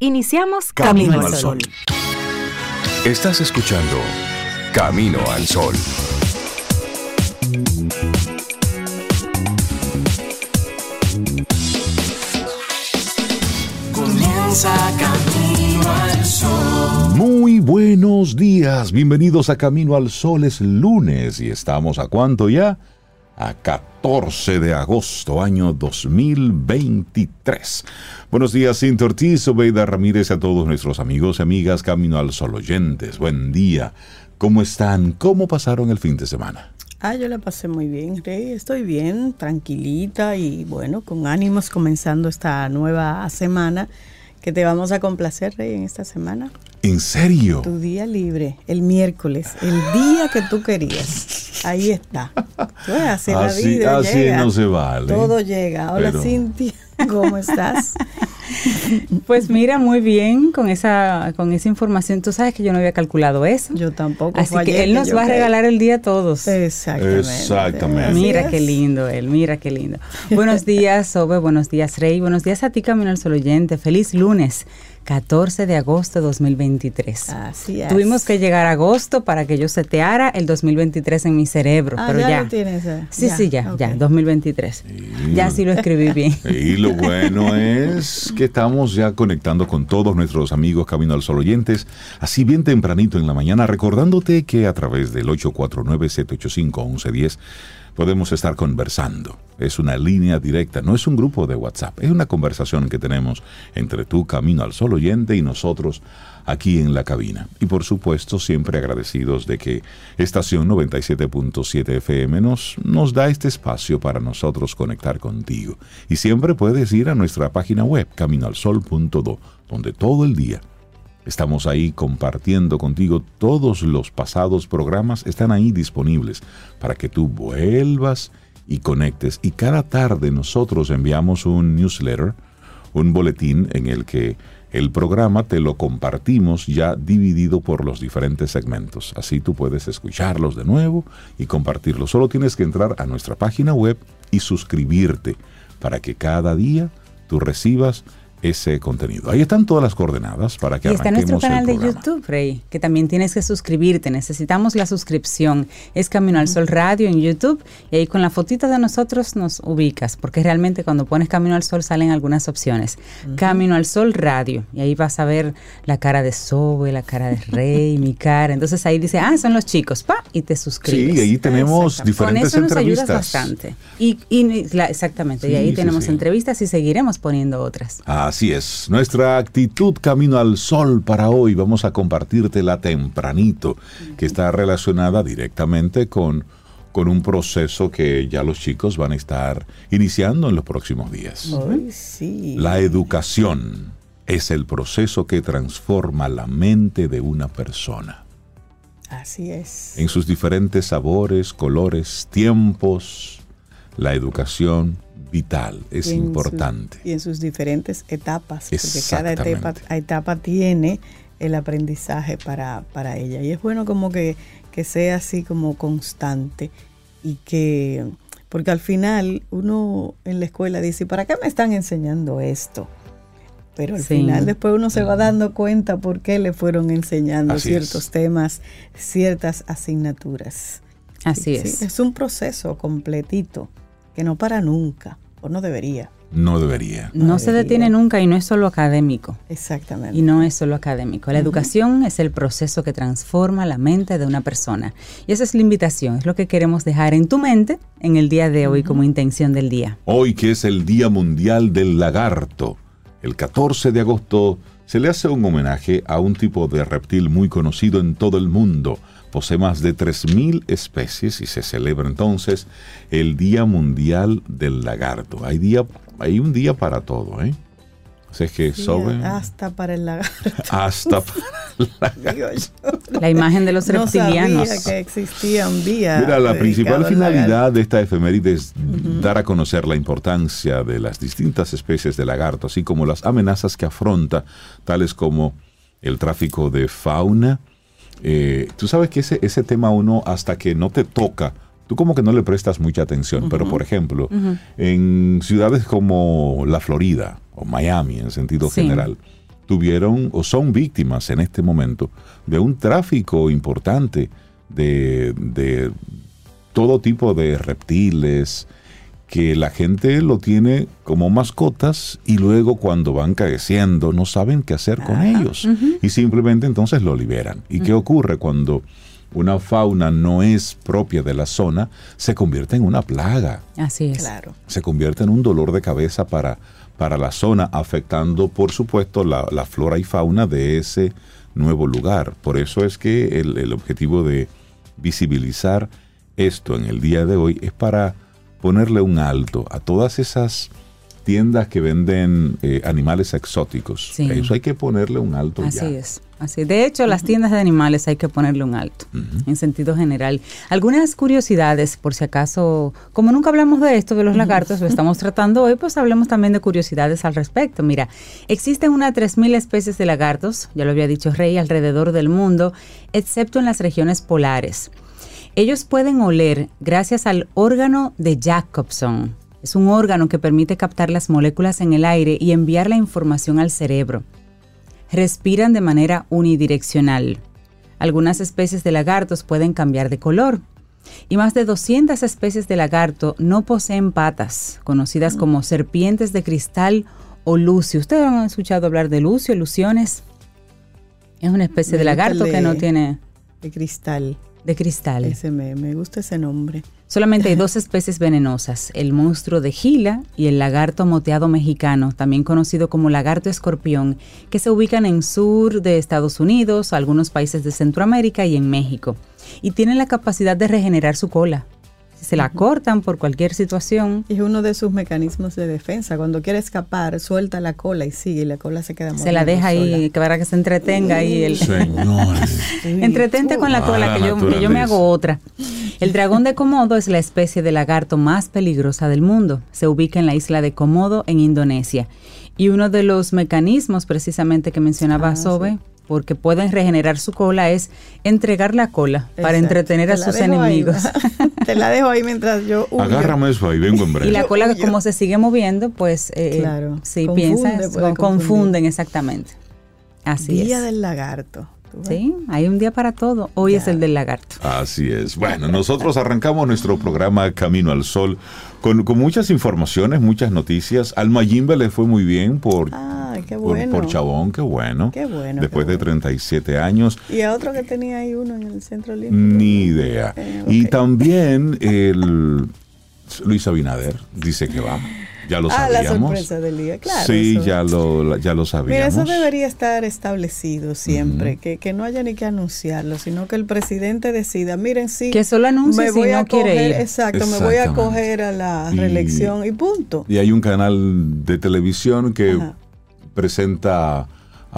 Iniciamos Camino, al Sol. Estás escuchando Camino al Sol. Comienza Camino al Sol. Muy buenos días, bienvenidos a Camino al Sol, es lunes y estamos a cuánto ya? A 14 de agosto, año 2023. Buenos días, Cintia Ortiz, Obeida Ramírez, a todos nuestros amigos y amigas Camino al Sol oyentes. Buen día. ¿Cómo están? ¿Cómo pasaron el fin de semana? Ah, yo la pasé muy bien, Rey. Estoy bien, tranquilita y bueno, con ánimos comenzando esta nueva semana que te vamos a complacer, Rey, en esta semana. ¿En serio? Tu día libre, el miércoles, el día que tú querías. Ahí está. Pues así, la vida así llega. no se vale. Todo llega. Hola, Pero- Cintia. ¿Cómo estás? Pues mira, muy bien con esa, con esa información. Tú sabes que yo no había calculado eso. Yo tampoco. Así que él nos va a creí. regalar el día a todos. Exactamente. Exactamente. Mira es. qué lindo él, mira qué lindo. Buenos días, Sobe, buenos días, Rey, buenos días a ti, Camino al Sol oyente. Feliz lunes, 14 de agosto de 2023. Así es. Tuvimos que llegar a agosto para que yo seteara el 2023 en mi cerebro, Ah, pero ya, ya. lo tienes. eh. Sí, sí, ya, ya, ok. 2023. Ya sí lo escribí bien. Y lo bueno es que estamos ya conectando con todos nuestros amigos Camino al Sol oyentes, así bien tempranito en la mañana, recordándote que a través del 849-785-1110 podemos estar conversando. Es una línea directa, no es un grupo de WhatsApp, es una conversación que tenemos entre tú, Camino al Sol oyente, y nosotros aquí en la cabina. Y por supuesto, siempre agradecidos de que estación 97.7 FM nos, nos da este espacio para nosotros conectar contigo. Y siempre puedes ir a nuestra página web, caminoalsol.do, donde todo el día Estamos ahí compartiendo contigo todos los pasados programas, están ahí disponibles para que tú vuelvas y conectes. Y cada tarde nosotros enviamos un newsletter, un boletín en el que el programa te lo compartimos ya dividido por los diferentes segmentos. Así tú puedes escucharlos de nuevo y compartirlos. Solo tienes que entrar a nuestra página web y suscribirte para que cada día tú recibas ese contenido. Ahí están todas las coordenadas para que Y está nuestro canal de. YouTube, Rey, que también tienes que suscribirte. Necesitamos la suscripción. Es Camino al Sol Radio en YouTube y ahí con la fotita de nosotros nos ubicas, porque realmente cuando pones Camino al Sol salen algunas opciones. Camino al Sol Radio y ahí vas a ver la cara de Sobe, la cara de Rey, mi cara. Entonces ahí dice, ah, son los chicos, pa, y te suscribes. Sí, ahí tenemos Con diferentes eso nos ayudas bastante. Y, y la- exactamente, Sí, y ahí sí, tenemos sí. entrevistas y seguiremos poniendo otras. Así es, nuestra actitud camino al sol para hoy vamos a compartírtela tempranito, que está relacionada directamente con, con un proceso que ya los chicos van a estar iniciando en los próximos días. Ay, sí. La educación es el proceso que transforma la mente de una persona Así es. en sus diferentes sabores, colores, tiempos. La educación vital es Y en su- importante. y en sus diferentes etapas, porque cada etapa, etapa tiene el aprendizaje para, para ella. Y es bueno como que, que sea así como constante y que, porque al final uno en la escuela dice, ¿para qué me están enseñando esto? Pero al Sí. final después uno se va dando cuenta por qué le fueron enseñando Así ciertos es. temas, ciertas asignaturas. Así Sí, es. es un proceso completito que no para nunca, o no debería. No debería. No se debería. detiene nunca y no es solo académico. Exactamente. Y no es solo académico. La educación es el proceso que transforma la mente de una persona. Y esa es la invitación, es lo que queremos dejar en tu mente en el día de hoy como intención del día. Hoy que es el Día Mundial del Lagarto, el 14 de agosto se le hace un homenaje a un tipo de reptil muy conocido en todo el mundo. Posee más de 3.000 especies y se celebra entonces el Día Mundial del Lagarto. Hay, día, hay un día para todo, ¿eh? O sea, es que Sí, sobre hasta para el lagarto. hasta para digo yo. La imagen de los No reptilianos. sabía que existía un día. Mira, la principal al finalidad lagarto. de esta efeméride es dar a conocer la importancia de las distintas especies de lagarto, así como las amenazas que afronta, tales como el tráfico de fauna. Eh, tú sabes que ese, ese tema uno, hasta que no te toca, tú como que no le prestas mucha atención, pero por ejemplo, en ciudades como la Florida o Miami en sentido Sí. general, tuvieron o son víctimas en este momento de un tráfico importante de, de todo tipo de reptiles que la gente lo tiene como mascotas y luego cuando van creciendo no saben qué hacer con ellos y simplemente entonces lo liberan. ¿Y qué ocurre cuando una fauna no es propia de la zona? Se convierte en una plaga. Así es. Claro. Se convierte en un dolor de cabeza para, para la zona, afectando por supuesto la, la flora y fauna de ese nuevo lugar. Por eso es que el, el objetivo de visibilizar esto en el día de hoy es para ponerle un alto a todas esas tiendas que venden eh, animales exóticos. Sí. Eso hay que ponerle un alto Así ya. es. Así. De hecho, las tiendas de animales hay que ponerle un alto, en sentido general. Algunas curiosidades, por si acaso, como nunca hablamos de esto, de los lagartos, lo estamos tratando hoy, pues hablemos también de curiosidades al respecto. Mira, existen unas 3.000 especies de lagartos, ya lo había dicho Rey, alrededor del mundo, excepto en las regiones polares. Ellos pueden oler gracias al órgano de Jacobson. Es un órgano que permite captar las moléculas en el aire y enviar la información al cerebro. Respiran de manera unidireccional. Algunas especies de lagartos pueden cambiar de color. Y más de 200 especies de lagarto no poseen patas, conocidas como serpientes de cristal o lucio. ¿Ustedes han escuchado hablar de lucio, ilusiones? Es una especie de lagarto que no tiene De cristal. De cristal. Ese me, me gusta ese nombre. Solamente hay dos especies venenosas, el monstruo de Gila y el lagarto moteado mexicano, también conocido como lagarto escorpión, que se ubican en sur de Estados Unidos, algunos países de Centroamérica y en México. Y tienen la capacidad de regenerar su cola. Se la cortan por cualquier situación, es uno de sus mecanismos de defensa. Cuando quiere escapar, suelta la cola y sigue, y la cola se queda se la deja ahí, que para que se entretenga ahí el, Señores. Entretente con la Ah, cola, que yo, que yo me hago otra. El dragón de Komodo es la especie de lagarto más peligrosa del mundo. Se ubica en la isla de Komodo, en Indonesia. Y uno de los mecanismos precisamente que mencionaba Ah, Sobe, porque pueden regenerar su cola, es entregar la cola para entretener a sus enemigos. Te la dejo ahí mientras yo huyo. Agárrame eso ahí, vengo en breve. Y la cola, como se sigue moviendo, pues eh, Claro. sí, Confunde, piensas, confundir. confunden exactamente. Así Día es. del lagarto. Sí, hay un día para todo. Hoy es el del lagarto. Así es. Bueno, nosotros arrancamos nuestro programa Camino al Sol con, con muchas informaciones, muchas noticias. Al Mayimbe le fue muy bien por, qué por, bueno. por Chabón, qué bueno. Qué bueno, Después qué de bueno. 37 años, Y a otro que tenía ahí uno en el centro olímpico. ni idea. Eh, Y también el Luis Abinader dice que va. Ya lo Ah, la sabíamos. sorpresa del día, claro. sí, eso. ya lo, ya lo sabíamos. Mira, eso debería estar establecido siempre, que, que no haya ni que anunciarlo, sino que el presidente decida, miren, sí, Que solo anuncie me si voy no a quiere coger, ir. exacto, me voy a coger a la Y- reelección y punto. Y hay un canal de televisión que Ajá. presenta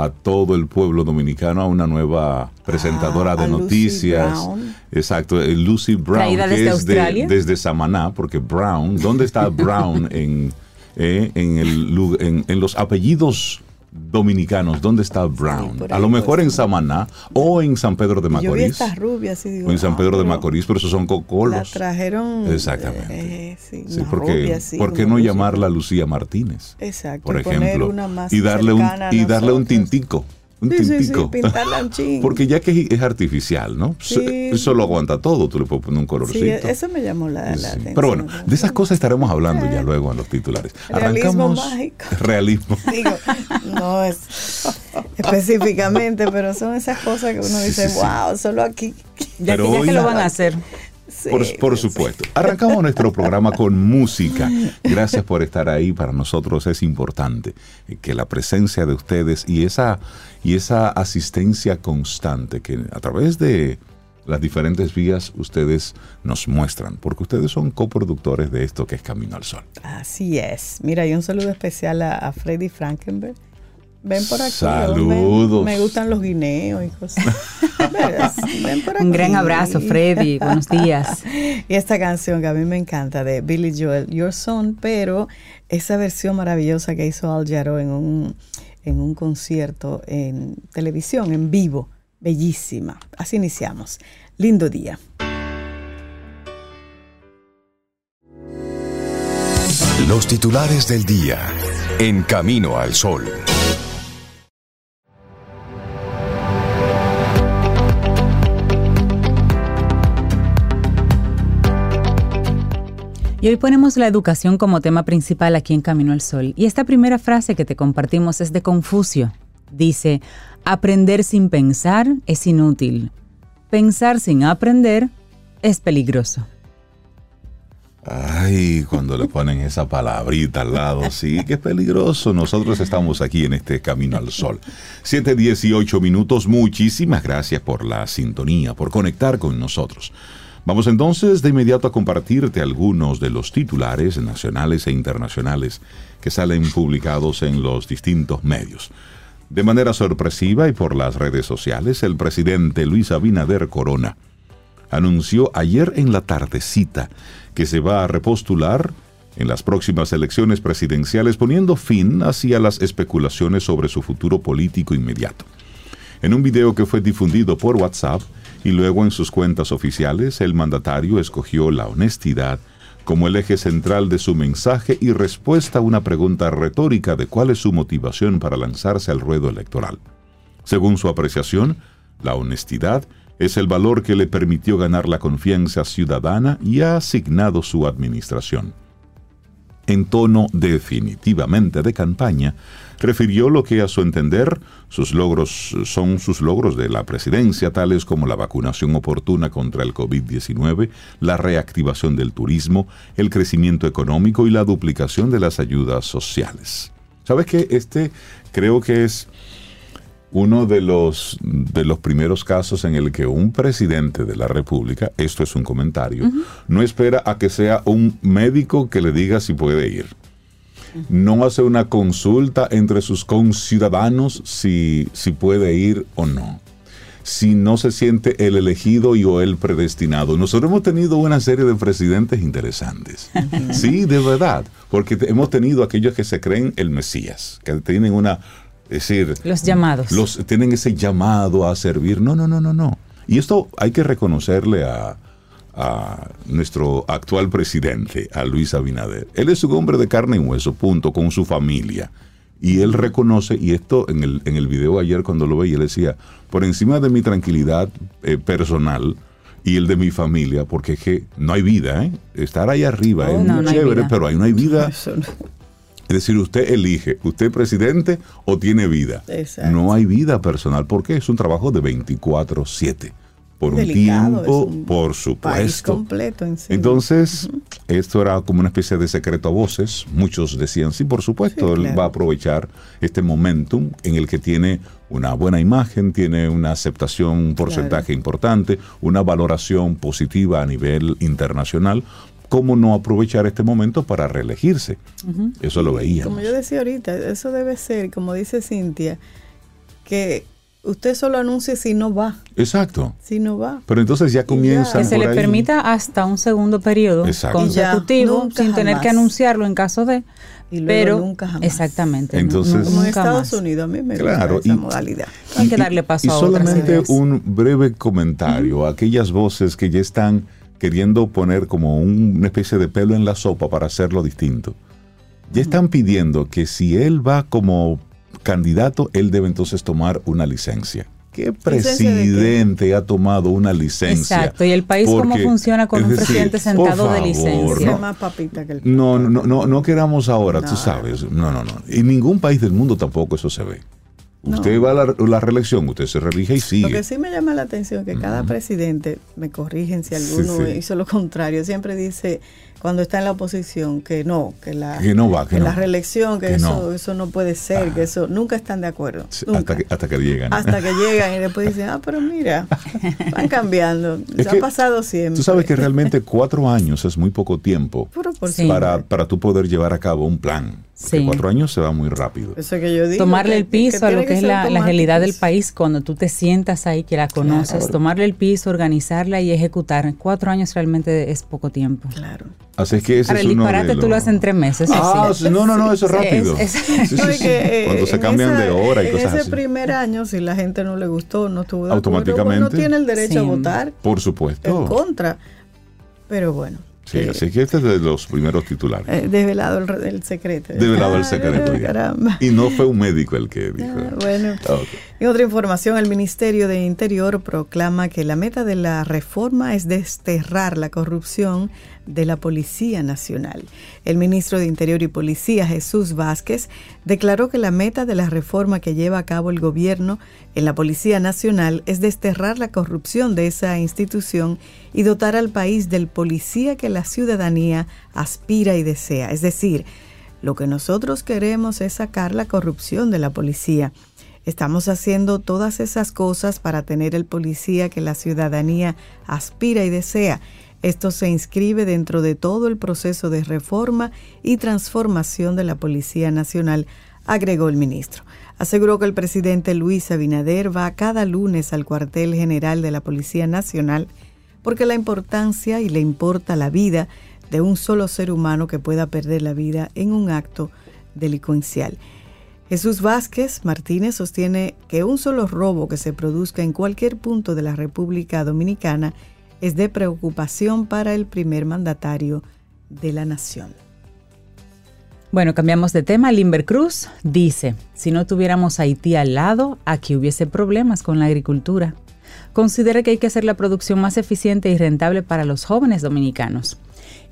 a todo el pueblo dominicano a una nueva presentadora Ah, de noticias. Brown. Exacto, eh, Lucy Brown, que desde es de- desde Samaná, porque Brown, ¿dónde está Brown en, eh, en, el, en, en los apellidos dominicanos? ¿Dónde está Brown? a lo mejor en. Samaná o en San Pedro de Yo vi Macorís. estas rubias y digo, O en San Pedro de Macorís, pero esos son La cocolos. trajeron. Exactamente. eh, sí, Sí, porque, rubia, sí, ¿Por qué no llamarla. Lucía Martínez? Exacto. por ejemplo, una más y darle un y darle un tintico, un Sí, sí, sí, tintico, pintarla un chin. porque ya que es artificial, ¿no? Sí. Eso lo aguanta todo, tú le puedes poner un colorcito. Sí, eso me llamó la, la Sí. atención. Pero bueno, de esas cosas estaremos hablando ya Eh. luego en los titulares. Realismo Arrancamos mágico. realismo. Digo, no es específicamente, pero son esas cosas que uno Sí, dice, sí, sí. wow, solo aquí. Ya, Pero que, ya hoy- que lo van a hacer. Sí, Por, por supuesto. Arrancamos nuestro programa con música. Gracias por estar ahí. Para nosotros es importante eh, que la presencia de ustedes y esa, y esa asistencia constante que a través de las diferentes vías ustedes nos muestran, porque ustedes son coproductores de esto que es Camino al Sol. Así es. Mira, y un saludo especial a, a Freddy Frankenberg. Ven por aquí. Saludos. Me gustan los guineos y. Ven por aquí. Un gran abrazo, Freddy. Buenos días. Y esta canción que a mí me encanta de Billy Joel, Your Son, pero esa versión maravillosa que hizo Al Jarreau en un, en un concierto en televisión, en vivo, bellísima. Así iniciamos. Lindo día. Los titulares del día en Camino al Sol. Y hoy ponemos la educación como tema principal aquí en Camino al Sol. Y esta primera frase que te compartimos es de Confucio. Dice, aprender sin pensar es inútil. Pensar sin aprender es peligroso. Ay, cuando le ponen esa palabrita al lado, sí, es peligroso. Nosotros estamos aquí en este Camino al Sol. 7.18 minutos, muchísimas gracias por la sintonía, por conectar con nosotros. Vamos entonces de inmediato a compartirte algunos de los titulares nacionales e internacionales que salen publicados en los distintos medios. De manera sorpresiva y por las redes sociales, el presidente Luis Abinader Corona anunció ayer en la tardecita que se va a repostular en las próximas elecciones presidenciales poniendo fin hacia las especulaciones sobre su futuro político inmediato. En un video que fue difundido por WhatsApp y luego en sus cuentas oficiales, el mandatario escogió la honestidad como el eje central de su mensaje y respuesta a una pregunta retórica de cuál es su motivación para lanzarse al ruedo electoral. Según su apreciación, la honestidad es el valor que le permitió ganar la confianza ciudadana y ha asignado su administración. En tono definitivamente de campaña, refirió lo que a su entender sus logros son sus logros de la presidencia, tales como la vacunación oportuna contra el COVID-19, la reactivación del turismo, el crecimiento económico y la duplicación de las ayudas sociales. ¿Sabes qué? Este creo que es uno de los, de los primeros casos en el que un presidente de la República, esto es un comentario, no espera a que sea un médico que le diga si puede ir. No hace una consulta entre sus conciudadanos si, si puede ir o no. Si no se siente el elegido y o el predestinado. Nosotros hemos tenido una serie de presidentes interesantes. Sí, de verdad. Porque hemos tenido aquellos que se creen el Mesías, que tienen una es decir, los llamados. Los, tienen ese llamado a servir. No, no, no, no, no. Y esto hay que reconocerle a, a nuestro actual presidente, a Luis Abinader. Él es un hombre de carne y hueso, punto, con su familia. Y él reconoce, y esto en el, en el video ayer cuando lo veía, él decía, por encima de mi tranquilidad eh, personal y el de mi familia, porque es que no hay vida, ¿eh? Estar ahí arriba Oh, es no, muy no chévere, pero ahí no hay vida. Eso Es decir, usted elige, usted es presidente o tiene vida. Exacto. No hay vida personal porque es un trabajo de 24/7. Por un tiempo, un por País supuesto. completo en sí. Entonces, esto era como una especie de secreto a voces. Muchos decían, sí, por supuesto, Sí, él claro. va a aprovechar este momentum en el que tiene una buena imagen, tiene una aceptación, un porcentaje importante, una valoración positiva a nivel internacional. ¿Cómo no aprovechar este momento para reelegirse? Eso lo veíamos. Como yo decía ahorita, eso debe ser, como dice Cintia, que usted solo anuncie si no va, Exacto. si no va. Pero entonces ya comienzan Que se por le ahí. permita hasta un segundo periodo Exacto. Ya, consecutivo sin tener que anunciarlo en caso de. Y luego pero nunca jamás. exactamente. Entonces- Como en Estados más. Unidos, a mí me Claro, gusta esa y- modalidad. Hay que darle paso y a otras solamente ideas. un breve comentario a aquellas voces que ya están queriendo poner como un- una especie de pelo en la sopa para hacerlo distinto. Ya están pidiendo que si él va como candidato, él debe entonces tomar una licencia. ¿Qué presidente ha tomado una licencia? Exacto. ¿Y el país cómo funciona con un decir, presidente por sentado de licencia? ¿no? más papita que el No, no, no, no queramos ahora, tú No. sabes. No, no, no. En ningún país del mundo tampoco eso se ve. No. Usted va a la, la reelección, usted se reelige y Lo sigue. que sí me llama la atención que cada presidente, me corrigen si alguno sí. hizo lo contrario, siempre dice cuando está en la oposición que no, que la, Que no va, que no. la reelección, que, Que eso, no. eso no puede ser, Ah. que eso nunca están de acuerdo. Nunca. hasta, que, hasta que llegan. Hasta que llegan y después dicen, ah, pero mira, van cambiando. Es ha pasado siempre. Tú sabes que realmente cuatro años es muy poco tiempo para, para tú poder llevar a cabo un plan. Sí. cuatro años se va muy rápido. Eso que yo digo. Tomarle que- el piso que a lo que es la, la realidad del país cuando tú te sientas ahí, que la conoces, Claro. tomarle el piso, organizarla y ejecutar. Cuatro años realmente es poco tiempo. Claro. Así es que ese Ahora, es el uno disparate de tú lo haces en tres meses. eso Ah, sí. no, no, no, eso es Sí, rápido. es- Sí, es- sí, No, sí. que, eh, Cuando se en cambian esa- de hora y en cosas ese así. primer año, si la gente no le gustó, no estuvo de acuerdo, Automáticamente. bueno, tiene el derecho a votar Por en supuesto. contra. Pero bueno, Sí, eh, así que este es de los primeros titulares. eh, desvelado el, el secreto. Develado el Ah, secreto. ya. Caramba. Y no fue un médico el que dijo. Ah, bueno. Ok. En otra información, el Ministerio de Interior proclama que la meta de la reforma es desterrar la corrupción de la Policía Nacional. El ministro de Interior y Policía, Jesús Vázquez, declaró que la meta de la reforma que lleva a cabo el gobierno en la Policía Nacional es desterrar la corrupción de esa institución y dotar al país del policía que la ciudadanía aspira y desea. Es decir, lo que nosotros queremos es sacar la corrupción de la policía Estamos haciendo todas esas cosas para tener el policía que la ciudadanía aspira y desea. Esto se inscribe dentro de todo el proceso de reforma y transformación de la Policía Nacional, agregó el ministro. Aseguró que el presidente Luis Abinader va cada lunes al cuartel general de la Policía Nacional porque la importancia y le importa la vida de un solo ser humano que pueda perder la vida en un acto delincuencial. Jesús Vázquez Martínez sostiene que un solo robo que se produzca en cualquier punto de la República Dominicana es de preocupación para el primer mandatario de la nación. Bueno, cambiamos de tema. Limber Cruz dice, si no tuviéramos Haití al lado, aquí hubiese problemas con la agricultura. Considera que hay que hacer la producción más eficiente y rentable para los jóvenes dominicanos.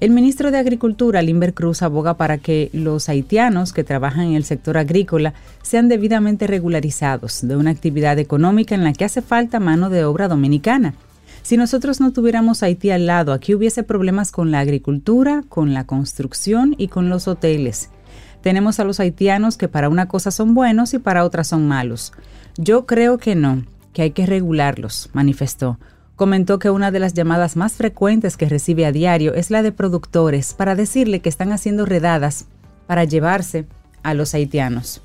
El ministro de Agricultura, Limber Cruz, aboga para que los haitianos que trabajan en el sector agrícola sean debidamente regularizados de una actividad económica en la que hace falta mano de obra dominicana. Si nosotros no tuviéramos Haití al lado, aquí hubiese problemas con la agricultura, con la construcción y con los hoteles. Tenemos a los haitianos que para una cosa son buenos y para otra son malos. Yo creo que no, que hay que regularlos, manifestó comentó que una de las llamadas más frecuentes que recibe a diario es la de productores para decirle que están haciendo redadas para llevarse a los haitianos.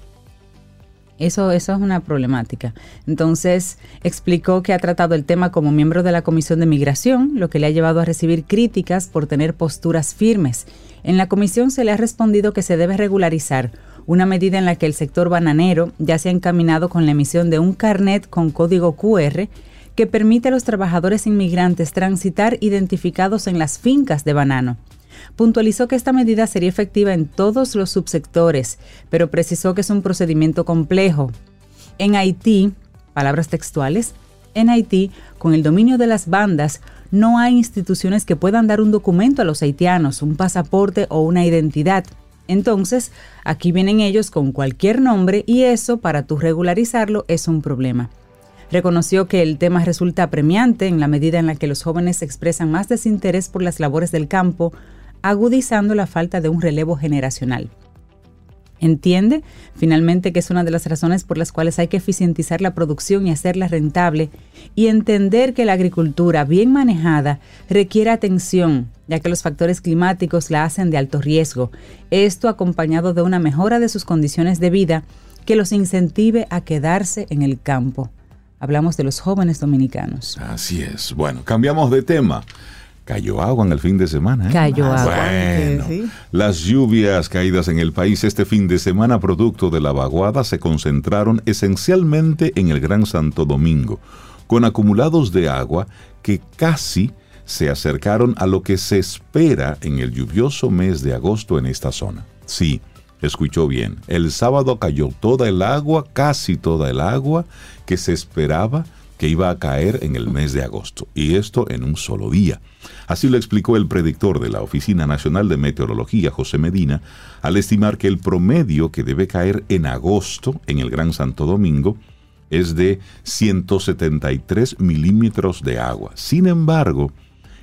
Eso, eso es una problemática. Entonces, explicó que ha tratado el tema como miembro de la Comisión de Migración, lo que le ha llevado a recibir críticas por tener posturas firmes. En la comisión se le ha respondido que se debe regularizar una medida en la que el sector bananero ya se ha encaminado con la emisión de un carnet con código QR que permite a los trabajadores inmigrantes transitar identificados en las fincas de banano. Puntualizó que esta medida sería efectiva en todos los subsectores, pero precisó que es un procedimiento complejo. En Haití, palabras textuales, en Haití, con el dominio de las bandas, no hay instituciones que puedan dar un documento a los haitianos, un pasaporte o una identidad. Entonces, aquí vienen ellos con cualquier nombre y eso, para tú regularizarlo, es un problema. Reconoció que el tema resulta apremiante en la medida en la que los jóvenes expresan más desinterés por las labores del campo, agudizando la falta de un relevo generacional. Entiende, finalmente, que es una de las razones por las cuales hay que eficientizar la producción y hacerla rentable, y entender que la agricultura bien manejada requiere atención, ya que los factores climáticos la hacen de alto riesgo, esto acompañado de una mejora de sus condiciones de vida que los incentive a quedarse en el campo. Hablamos de los jóvenes dominicanos. Así es. Bueno, cambiamos de tema. Cayó agua en el fin de semana. ¿eh? Cayó agua. Bueno, las lluvias caídas en el país este fin de semana producto de la vaguada se concentraron esencialmente en el Gran Santo Domingo, con acumulados de agua que casi se acercaron a lo que se espera en el lluvioso mes de agosto en esta zona. Sí, escuchó bien, el sábado cayó toda el agua, casi toda el agua que se esperaba que iba a caer en el mes de agosto, y esto en un solo día. Así lo explicó el predictor de la Oficina Nacional de Meteorología, José Medina, al estimar que el promedio que debe caer en agosto en el Gran Santo Domingo es de 173 milímetros de agua. Sin embargo,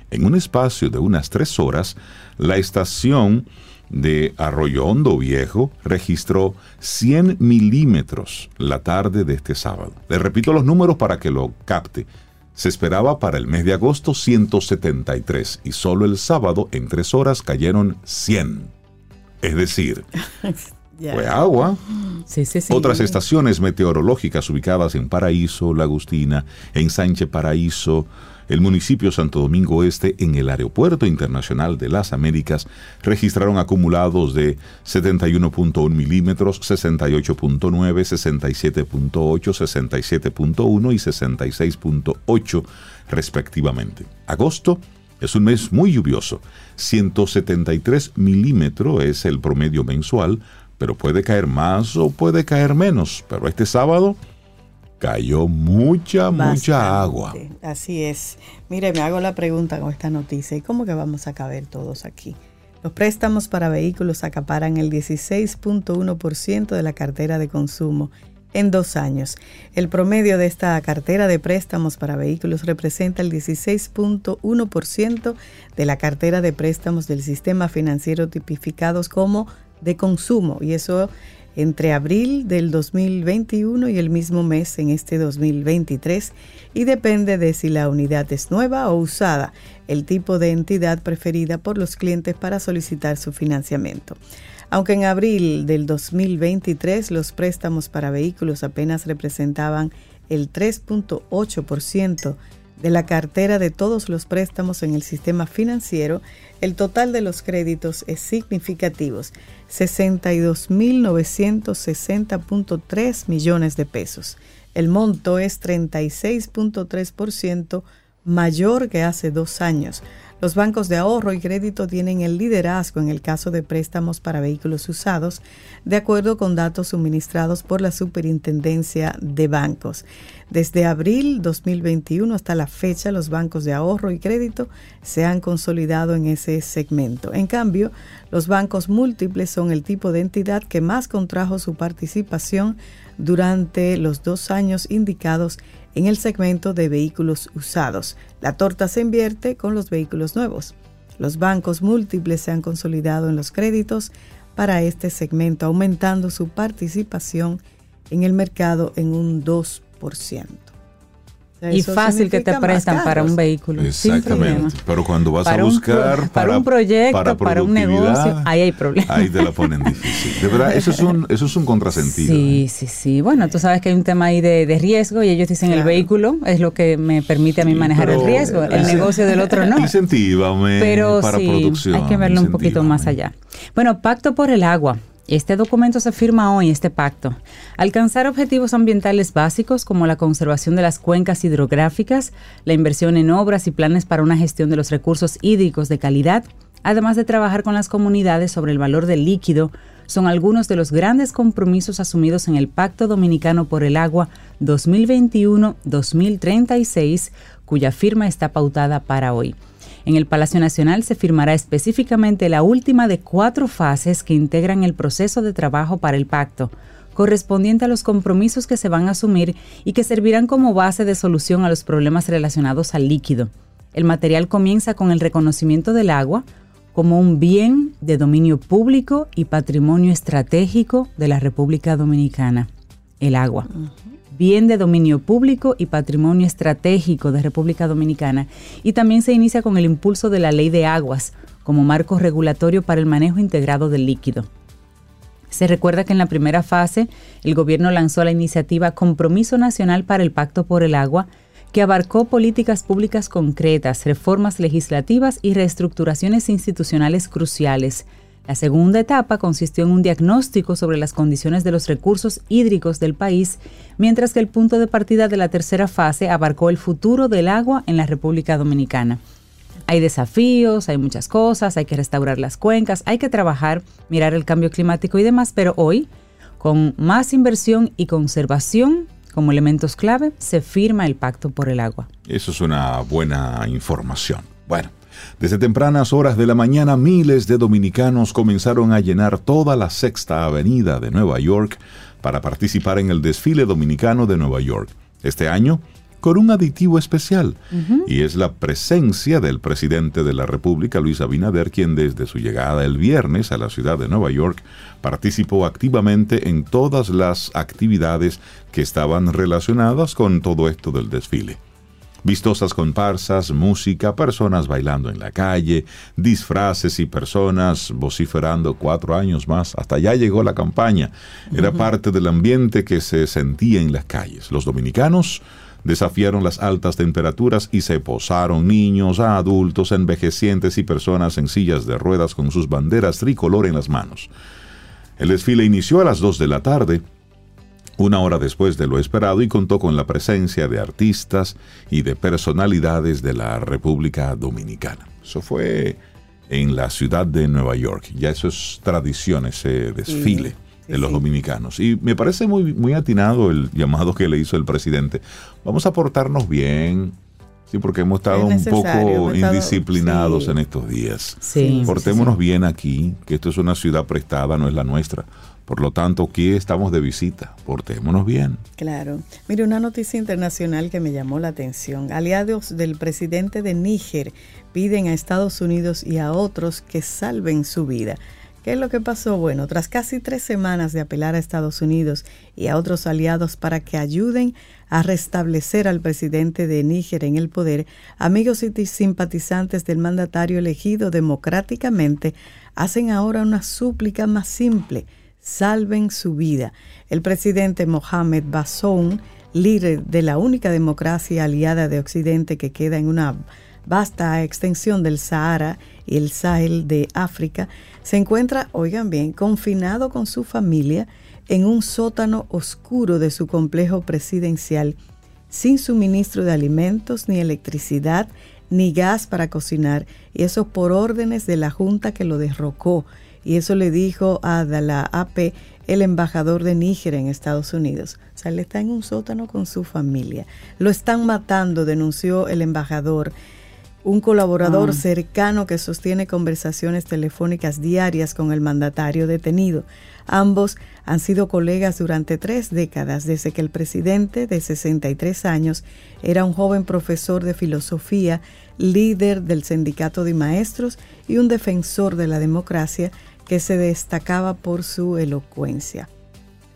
en un espacio de unas tres horas, la estación de Arroyo Hondo Viejo registró 100 milímetros la tarde de este sábado. Le repito los números para que lo capte. Se esperaba para el mes de agosto 173 y solo el sábado en tres horas cayeron 100. Es decir, fue agua. Otras estaciones meteorológicas ubicadas en Paraíso, Lagustina, en Sánchez Paraíso, el municipio Santo Domingo Este en el Aeropuerto Internacional de las Américas registraron acumulados de 71.1 milímetros, 68.9, 67.8, 67.1 y 66.8 respectivamente. Agosto es un mes muy lluvioso. 173 milímetros es el promedio mensual, pero puede caer más o puede caer menos. Pero este sábado cayó mucha, mucha agua. Así es. Mire, me hago la pregunta con esta noticia. ¿Y cómo que vamos a caber todos aquí? Los préstamos para vehículos acaparan el 16.1% de la cartera de consumo en dos años. El promedio de esta cartera de préstamos para vehículos representa el 16.1% de la cartera de préstamos del sistema financiero tipificados como de consumo. Y eso entre abril del 2021 y el mismo mes en este 2023 y depende de si la unidad es nueva o usada, el tipo de entidad preferida por los clientes para solicitar su financiamiento. Aunque en abril del 2023 los préstamos para vehículos apenas representaban el 3.8% de la cartera de todos los préstamos en el sistema financiero, el total de los créditos es significativo, 62.960.3 millones de pesos. El monto es 36.3% mayor que hace dos años. Los bancos de ahorro y crédito tienen el liderazgo en el caso de préstamos para vehículos usados, de acuerdo con datos suministrados por la Superintendencia de Bancos. Desde abril 2021 hasta la fecha, los bancos de ahorro y crédito se han consolidado en ese segmento. En cambio, los bancos múltiples son el tipo de entidad que más contrajo su participación durante los dos años indicados el segmento de vehículos usados. La torta se invierte con los vehículos nuevos. Los bancos múltiples se han consolidado en los créditos para este segmento, aumentando su participación en el mercado en un 2%. Y Eso fácil que te prestan para un vehículo. Exactamente. Pero cuando vas Para a un buscar pro- para un proyecto, para un negocio, ahí hay problema. Ahí te la ponen difícil. De verdad, eso es un, eso es un contrasentido. Sí, ¿eh? sí, sí. Bueno, tú sabes que hay un tema ahí de, de riesgo y ellos dicen el Claro. vehículo es lo que me permite a mí Sí, manejar el riesgo, el negocio del otro no. Incentívame Pero para sí, producción. hay que verlo un poquito más allá. Bueno, Pacto por el Agua. Este documento se firma hoy, este pacto. Alcanzar objetivos ambientales básicos como la conservación de las cuencas hidrográficas, la inversión en obras y planes para una gestión de los recursos hídricos de calidad, además de trabajar con las comunidades sobre el valor del líquido, son algunos de los grandes compromisos asumidos en el Pacto Dominicano por el Agua 2021-2036, cuya firma está pautada para hoy. En el Palacio Nacional se firmará específicamente la última de cuatro fases que integran el proceso de trabajo para el pacto, correspondiente a los compromisos que se van a asumir y que servirán como base de solución a los problemas relacionados al líquido. El material comienza con el reconocimiento del agua como un bien de dominio público y patrimonio estratégico de la República Dominicana. El agua bien de dominio público y patrimonio estratégico de República Dominicana, y también se inicia con el impulso de la Ley de Aguas como marco regulatorio para el manejo integrado del líquido. Se recuerda que en la primera fase el gobierno lanzó la iniciativa Compromiso Nacional para el Pacto por el Agua, que abarcó políticas públicas concretas, reformas legislativas y reestructuraciones institucionales cruciales. La segunda etapa consistió en un diagnóstico sobre las condiciones de los recursos hídricos del país, mientras que el punto de partida de la tercera fase abarcó el futuro del agua en la República Dominicana. Hay desafíos, hay muchas cosas, hay que restaurar las cuencas, hay que trabajar, mirar el cambio climático y demás, pero hoy, con más inversión y conservación como elementos clave, se firma el Pacto por el Agua. Eso es una buena información. Bueno, desde tempranas horas de la mañana miles de dominicanos comenzaron a llenar toda la sexta avenida de Nueva York para participar en el desfile dominicano de Nueva York. Este año con un aditivo especial, y es la presencia del presidente de la República, Luis Abinader, quien desde su llegada el viernes a la ciudad de Nueva York participó activamente en todas las actividades que estaban relacionadas con todo esto del desfile. Vistosas comparsas, música, personas bailando en la calle, disfraces y personas vociferando cuatro años más. Hasta allá llegó la campaña. Era parte del ambiente que se sentía en las calles. Los dominicanos desafiaron las altas temperaturas y se posaron niños, adultos, envejecientes y personas en sillas de ruedas con sus banderas tricolor en las manos. El desfile inició a las 2 de la tarde, una hora después de lo esperado, y contó con la presencia de artistas y de personalidades de la República Dominicana. Eso fue en la ciudad de Nueva York. Ya eso es tradición, ese desfile. de los sí. dominicanos. Y me parece muy, muy atinado el llamado que le hizo el presidente. Vamos a portarnos bien, sí, porque hemos estado un poco estado- indisciplinados sí. en estos días. Sí. Portémonos bien aquí, que esto es una ciudad prestada, no es la nuestra. Por lo tanto, aquí estamos de visita. Portémonos bien. Claro. Mire, una noticia internacional que me llamó la atención. Aliados del presidente de Níger piden a Estados Unidos y a otros que salven su vida. ¿Qué es lo que pasó? Bueno, tras casi tres semanas de apelar a Estados Unidos y a otros aliados para que ayuden a restablecer al presidente de Níger en el poder, amigos y simpatizantes del mandatario elegido democráticamente hacen ahora una súplica más simple salven su vida. El presidente Mohamed Bazoum, líder de la única democracia aliada de Occidente que queda en una vasta extensión del Sahara y el Sahel de África, se encuentra, oigan bien, confinado con su familia en un sótano oscuro de su complejo presidencial, sin suministro de alimentos, ni electricidad, ni gas para cocinar, y eso por órdenes de la junta que lo derrocó. Y eso le dijo a la AP el embajador de Níger en Estados Unidos. O sea, él está en un sótano con su familia. Lo están matando, denunció el embajador. Un colaborador Ah. cercano que sostiene conversaciones telefónicas diarias con el mandatario detenido. Ambos han sido colegas durante tres décadas, desde que el presidente de 63 años era un joven profesor de filosofía, líder del sindicato de maestros y un defensor de la democracia que se destacaba por su elocuencia.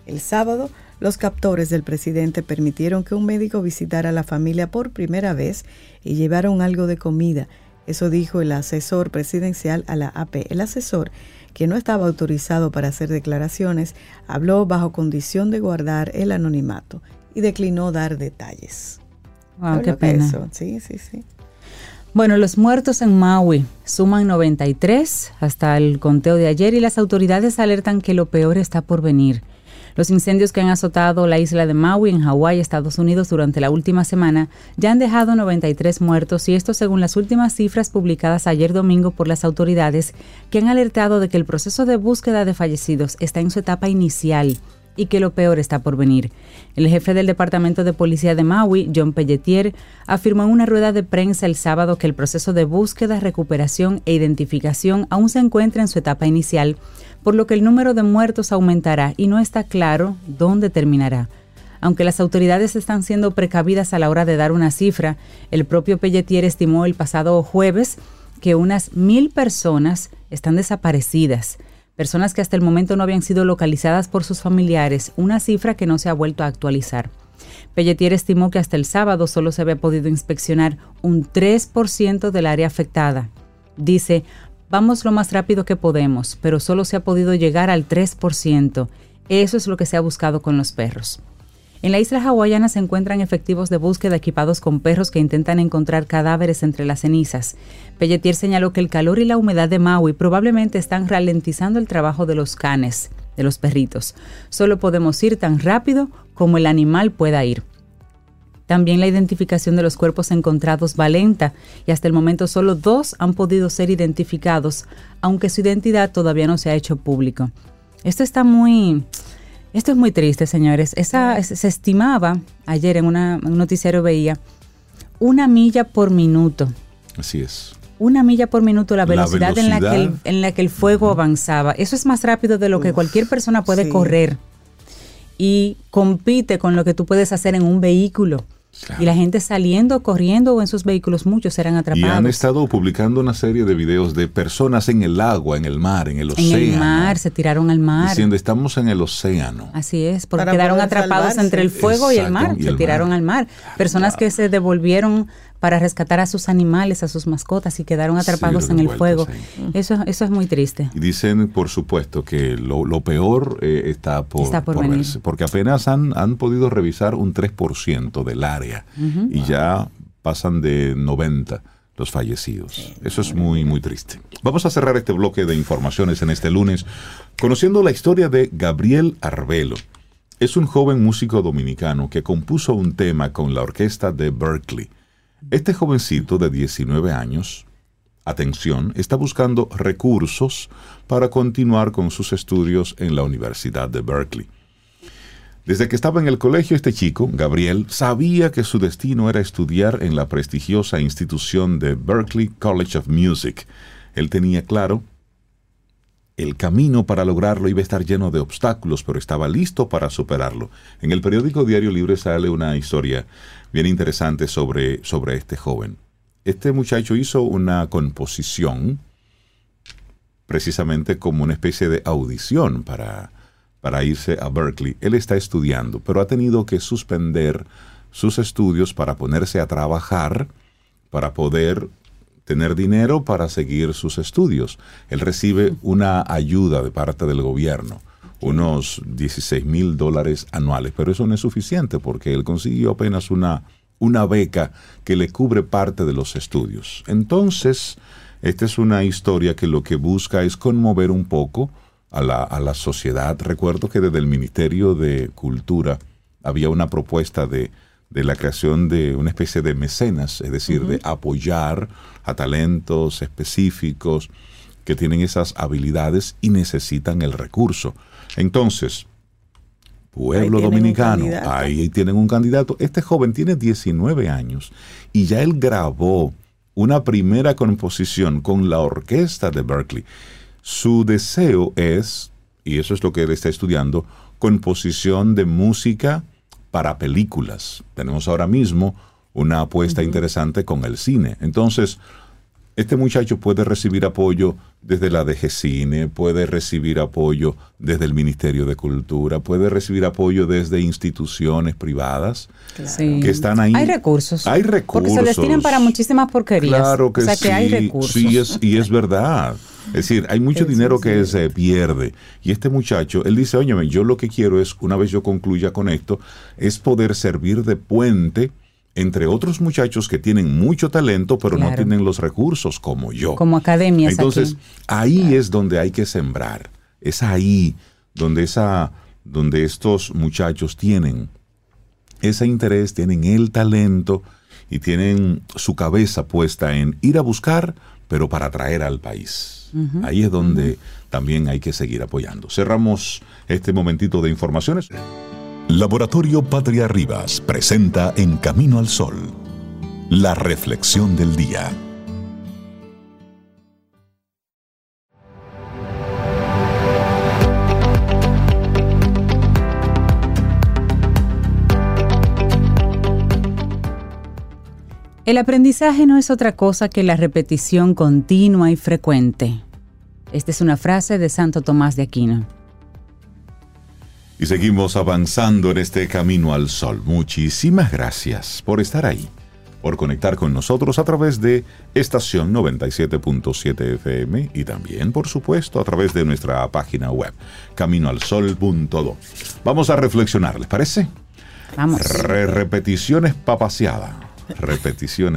El sábado, los captores del presidente permitieron que un médico visitara a la familia por primera vez y llevaron algo de comida. Eso dijo el asesor presidencial a la AP. El asesor, que no estaba autorizado para hacer declaraciones, habló bajo condición de guardar el anonimato y declinó dar detalles. Wow, ¿Sabe qué pena. eso? Sí, sí, sí. Bueno, los muertos en Maui suman 93 hasta el conteo de ayer y las autoridades alertan que lo peor está por venir. Los incendios que han azotado la isla de Maui en Hawái, Estados Unidos, durante la última semana ya han dejado 93 muertos y esto según las últimas cifras publicadas ayer domingo por las autoridades que han alertado de que el proceso de búsqueda de fallecidos está en su etapa inicial y que lo peor está por venir. El jefe del Departamento de Policía de Maui, John Pelletier, afirmó en una rueda de prensa el sábado que el proceso de búsqueda, recuperación e identificación aún se encuentra en su etapa inicial, por lo que el número de muertos aumentará y no está claro dónde terminará. Aunque las autoridades están siendo precavidas a la hora de dar una cifra, el propio Pelletier estimó el pasado jueves que unas mil personas están desaparecidas personas que hasta el momento no habían sido localizadas por sus familiares, una cifra que no se ha vuelto a actualizar. Pelletier estimó que hasta el sábado solo se había podido inspeccionar un 3% del área afectada. Dice, vamos lo más rápido que podemos, pero solo se ha podido llegar al 3%. Eso es lo que se ha buscado con los perros. En la isla hawaiana se encuentran efectivos de búsqueda equipados con perros que intentan encontrar cadáveres entre las cenizas. Pelletier señaló que el calor y la humedad de Maui probablemente están ralentizando el trabajo de los canes, de los perritos. Solo podemos ir tan rápido como el animal pueda ir. También la identificación de los cuerpos encontrados va lenta y hasta el momento solo dos han podido ser identificados, aunque su identidad todavía no se ha hecho público. Esto está muy... Esto es muy triste, señores. Esa, se estimaba, ayer en, una, en un noticiero veía, una milla por minuto. Así es. Una milla por minuto, la La velocidad, En, la que el, en la que el fuego avanzaba. Eso es más rápido de lo que Uf, cualquier persona puede sí. correr. Y compite con lo que tú puedes hacer en un vehículo. Claro. Y la gente saliendo, corriendo o en sus vehículos, muchos serán Y atrapados. han estado publicando una serie de videos de personas en el agua, en el mar, en el en océano. el mar, se tiraron al mar. Diciendo, estamos en el océano. Así es, porque Para quedaron atrapados salvarse. entre el fuego y el Exacto, mar, y se el tiraron mar. al mar. Personas que se devolvieron para rescatar a sus animales, a sus mascotas y quedaron atrapados en el fuego. ahí. Eso, eso es muy triste. Y dicen, por supuesto, que lo, lo peor eh, está por, Está por venir. verse, porque apenas han, han podido revisar un 3% del área y ya pasan de 90 los fallecidos. Eso es muy, muy triste. Vamos a cerrar este bloque de informaciones en este lunes conociendo la historia de Gabriel Arbelo. Es un joven músico dominicano que compuso un tema con la orquesta de Berkeley. Este jovencito de 19 años atención, está buscando recursos para continuar con sus estudios en la Universidad de Berkeley. Desde que estaba en el colegio, este chico, Gabriel, sabía que su destino era estudiar en la prestigiosa institución de Berkeley College of Music. Él tenía claro el camino para lograrlo iba a estar lleno de obstáculos, pero estaba listo para superarlo. En el periódico Diario Libre sale una historia bien interesante sobre, sobre este joven. Este muchacho hizo una composición precisamente como una especie de audición para, para irse a Berkeley. Él está estudiando, pero ha tenido que suspender sus estudios para ponerse a trabajar, para poder tener dinero para seguir sus estudios. Él recibe una ayuda de parte del gobierno, unos 16 mil dólares anuales, pero eso no es suficiente porque él consiguió apenas una, una beca que le cubre parte de los estudios. Entonces, esta es una historia que lo que busca es conmover un poco a la, a la sociedad. Recuerdo que desde el Ministerio de Cultura había una propuesta de de la creación de una especie de mecenas, es decir, de apoyar a talentos específicos que tienen esas habilidades y necesitan el recurso. Entonces, pueblo dominicano, ahí tienen un candidato. Este joven tiene 19 años y ya él grabó una primera composición con la orquesta de Berkeley. Su deseo es, y eso es lo que él está estudiando, composición de música para películas. Tenemos ahora mismo una apuesta interesante con el cine. Entonces, este muchacho puede recibir apoyo desde la DG Cine, puede recibir apoyo desde el Ministerio de Cultura, puede recibir apoyo desde instituciones privadas que están ahí. Hay recursos. Hay recursos. Porque se destinan para muchísimas porquerías. Claro que o sea sí. que hay recursos. Sí, es, y es verdad. Es decir, hay mucho dinero que se pierde. Y este muchacho, él dice, oye, yo lo que quiero es, una vez yo concluya con esto, es poder servir de puente entre otros muchachos que tienen mucho talento, pero no tienen los recursos como yo. Como academias Entonces, aquí. ahí es donde hay que sembrar. Es ahí donde, esa, donde estos muchachos tienen ese interés, tienen el talento y tienen su cabeza puesta en ir a buscar, pero para traer al país. Ahí es donde también hay que seguir apoyando. Cerramos este momentito de informaciones. Laboratorio Patria Rivas presenta En Camino al Sol, la reflexión del día. El aprendizaje no es otra cosa que la repetición continua y frecuente. Esta es una frase de Santo Tomás de Aquino. Y seguimos avanzando en este camino al sol. Muchísimas gracias por estar ahí, por conectar con nosotros a través de estación 97.7 FM y también, por supuesto, a través de nuestra página web, caminoalsol.do. Vamos a reflexionar, ¿les parece? Vamos. Re repetición espaciada. Repetición.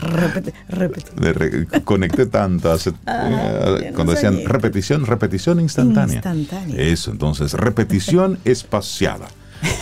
Repete, repete. Re- conecté tantas eh, ya no cuando decían repetición, repetición instantánea. Instantánea. Eso, entonces, repetición espaciada.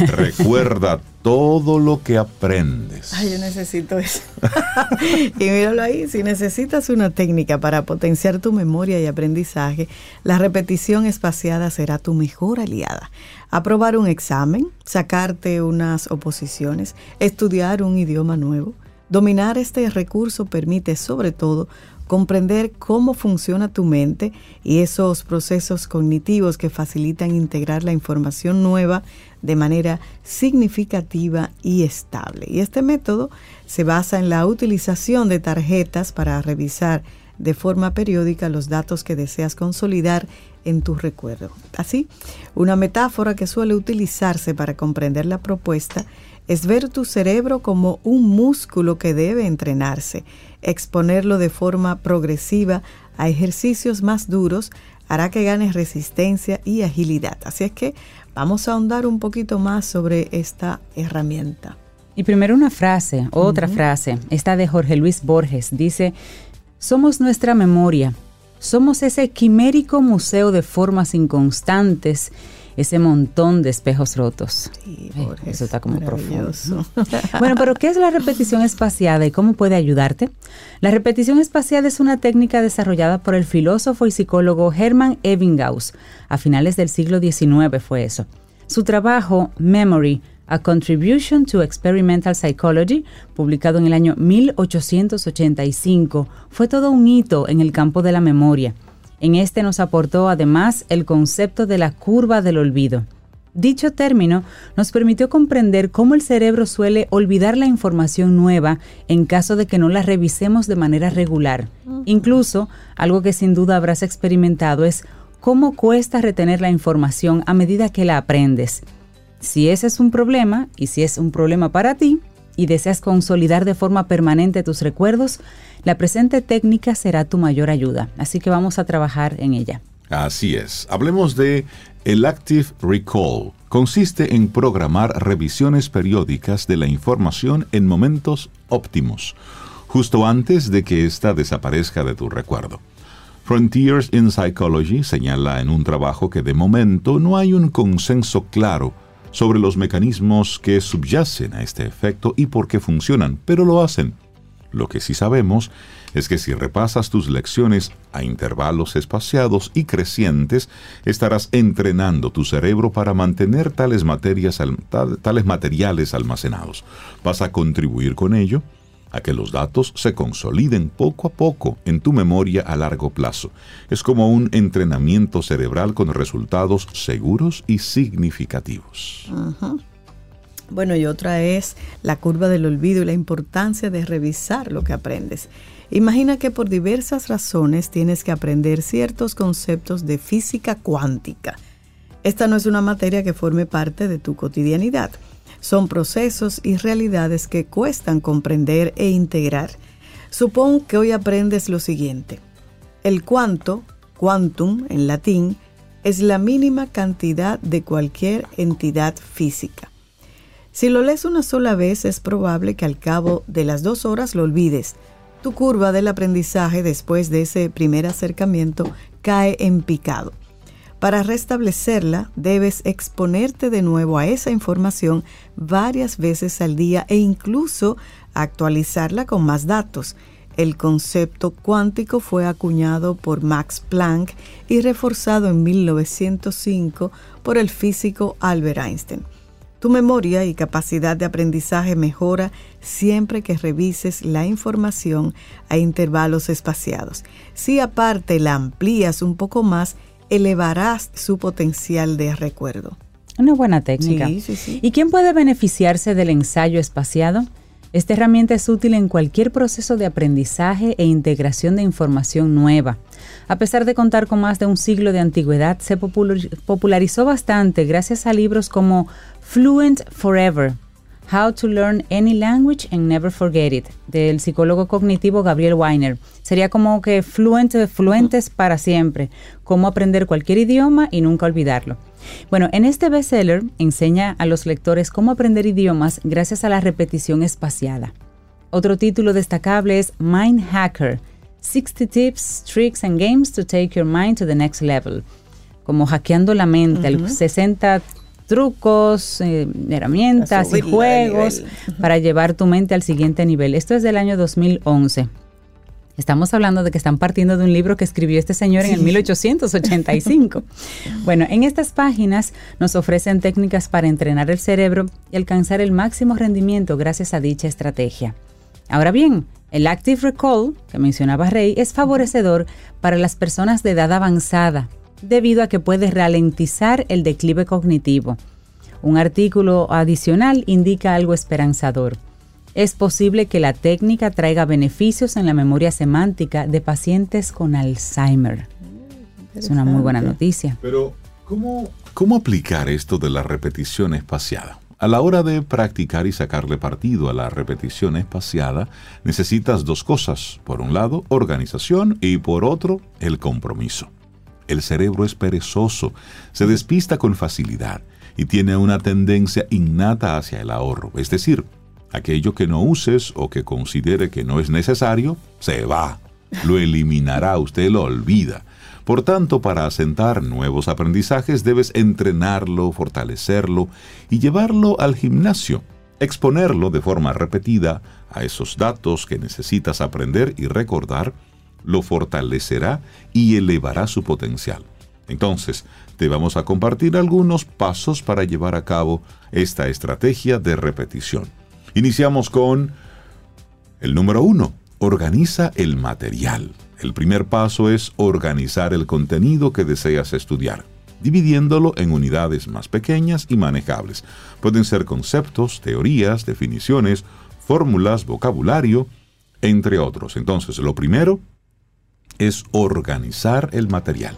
Recuerda todo lo que aprendes. Ay, yo necesito eso. y míralo ahí, si necesitas una técnica para potenciar tu memoria y aprendizaje, la repetición espaciada será tu mejor aliada. Aprobar un examen, sacarte unas oposiciones, estudiar un idioma nuevo. Dominar este recurso permite sobre todo comprender cómo funciona tu mente y esos procesos cognitivos que facilitan integrar la información nueva de manera significativa y estable. Y este método se basa en la utilización de tarjetas para revisar de forma periódica los datos que deseas consolidar en tu recuerdo. Así, una metáfora que suele utilizarse para comprender la propuesta es ver tu cerebro como un músculo que debe entrenarse. Exponerlo de forma progresiva a ejercicios más duros hará que ganes resistencia y agilidad. Así es que vamos a ahondar un poquito más sobre esta herramienta. Y primero una frase, otra frase, esta de Jorge Luis Borges, dice, somos nuestra memoria, somos ese quimérico museo de formas inconstantes ese montón de espejos rotos. Sí, Eh, eso está como profundo. Bueno, pero ¿qué es la repetición espaciada y cómo puede ayudarte? La repetición espaciada es una técnica desarrollada por el filósofo y psicólogo Hermann Ebbinghaus. A finales del siglo XIX fue eso. Su trabajo, Memory, A Contribution to Experimental Psychology, publicado en el año 1885, fue todo un hito en el campo de la memoria. En este nos aportó además el concepto de la curva del olvido. Dicho término nos permitió comprender cómo el cerebro suele olvidar la información nueva en caso de que no la revisemos de manera regular. Incluso, algo que sin duda habrás experimentado es cómo cuesta retener la información a medida que la aprendes. Si ese es un problema, y si es un problema para ti, y deseas consolidar de forma permanente tus recuerdos, la presente técnica será tu mayor ayuda. Así que vamos a trabajar en ella. Así es. Hablemos de el Active Recall. Consiste en programar revisiones periódicas de la información en momentos óptimos, justo antes de que ésta desaparezca de tu recuerdo. Frontiers in Psychology señala en un trabajo que de momento no hay un consenso claro sobre los mecanismos que subyacen a este efecto y por qué funcionan, pero lo hacen. Lo que sí sabemos es que si repasas tus lecciones a intervalos espaciados y crecientes, estarás entrenando tu cerebro para mantener tales, materias, al- tal- tales materiales almacenados. Vas a contribuir con ello a que los datos se consoliden poco a poco en tu memoria a largo plazo. Es como un entrenamiento cerebral con resultados seguros y significativos. Bueno, y otra es la curva del olvido y la importancia de revisar lo que aprendes. Imagina que por diversas razones tienes que aprender ciertos conceptos de física cuántica. Esta no es una materia que forme parte de tu cotidianidad. Son procesos y realidades que cuestan comprender e integrar. Supón que hoy aprendes lo siguiente. El cuanto, quantum en latín, es la mínima cantidad de cualquier entidad física. Si lo lees una sola vez es probable que al cabo de las dos horas lo olvides. Tu curva del aprendizaje después de ese primer acercamiento cae en picado. Para restablecerla debes exponerte de nuevo a esa información varias veces al día e incluso actualizarla con más datos. El concepto cuántico fue acuñado por Max Planck y reforzado en 1905 por el físico Albert Einstein. Tu memoria y capacidad de aprendizaje mejora siempre que revises la información a intervalos espaciados. Si aparte la amplías un poco más, elevarás su potencial de recuerdo. Una buena técnica. Sí, sí, sí. ¿Y quién puede beneficiarse del ensayo espaciado? Esta herramienta es útil en cualquier proceso de aprendizaje e integración de información nueva. A pesar de contar con más de un siglo de antigüedad, se popular- popularizó bastante gracias a libros como Fluent Forever, How to Learn Any Language and Never Forget It, del psicólogo cognitivo Gabriel Weiner. Sería como que fluent, fluentes para siempre, cómo aprender cualquier idioma y nunca olvidarlo. Bueno, en este bestseller enseña a los lectores cómo aprender idiomas gracias a la repetición espaciada. Otro título destacable es Mind Hacker, 60 Tips, Tricks and Games to Take Your Mind to the Next Level. Como hackeando la mente, el 60 trucos, eh, herramientas y juegos para llevar tu mente al siguiente nivel. Esto es del año 2011. Estamos hablando de que están partiendo de un libro que escribió este señor en el 1885. bueno, en estas páginas nos ofrecen técnicas para entrenar el cerebro y alcanzar el máximo rendimiento gracias a dicha estrategia. Ahora bien, el Active Recall, que mencionaba Rey, es favorecedor para las personas de edad avanzada, debido a que puede ralentizar el declive cognitivo. Un artículo adicional indica algo esperanzador. Es posible que la técnica traiga beneficios en la memoria semántica de pacientes con Alzheimer. Es una muy buena noticia. Pero, ¿cómo, ¿cómo aplicar esto de la repetición espaciada? A la hora de practicar y sacarle partido a la repetición espaciada, necesitas dos cosas. Por un lado, organización y por otro, el compromiso. El cerebro es perezoso, se despista con facilidad y tiene una tendencia innata hacia el ahorro. Es decir, aquello que no uses o que considere que no es necesario, se va. Lo eliminará, usted lo olvida. Por tanto, para asentar nuevos aprendizajes debes entrenarlo, fortalecerlo y llevarlo al gimnasio, exponerlo de forma repetida a esos datos que necesitas aprender y recordar, lo fortalecerá y elevará su potencial. Entonces, te vamos a compartir algunos pasos para llevar a cabo esta estrategia de repetición. Iniciamos con el número uno, organiza el material. El primer paso es organizar el contenido que deseas estudiar, dividiéndolo en unidades más pequeñas y manejables. Pueden ser conceptos, teorías, definiciones, fórmulas, vocabulario, entre otros. Entonces, lo primero es organizar el material.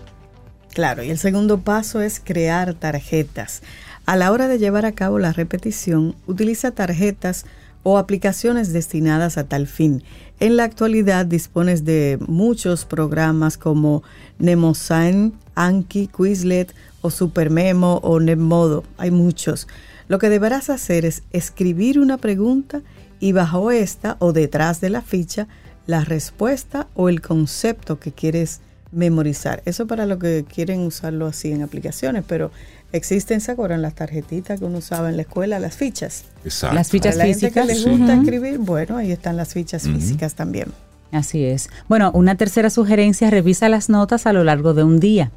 Claro, y el segundo paso es crear tarjetas. A la hora de llevar a cabo la repetición, utiliza tarjetas o aplicaciones destinadas a tal fin. En la actualidad dispones de muchos programas como Nemosign, Anki, Quizlet o Supermemo o Nemodo. Hay muchos. Lo que deberás hacer es escribir una pregunta y bajo esta o detrás de la ficha la respuesta o el concepto que quieres memorizar. Eso para lo que quieren usarlo así en aplicaciones, pero existen, ¿se acuerdan? Las tarjetitas que uno usaba en la escuela, las fichas. Exacto. Las fichas Para la gente físicas. que les gusta escribir, bueno, ahí están las fichas físicas también. Así es. Bueno, una tercera sugerencia, revisa las notas a lo largo de un día.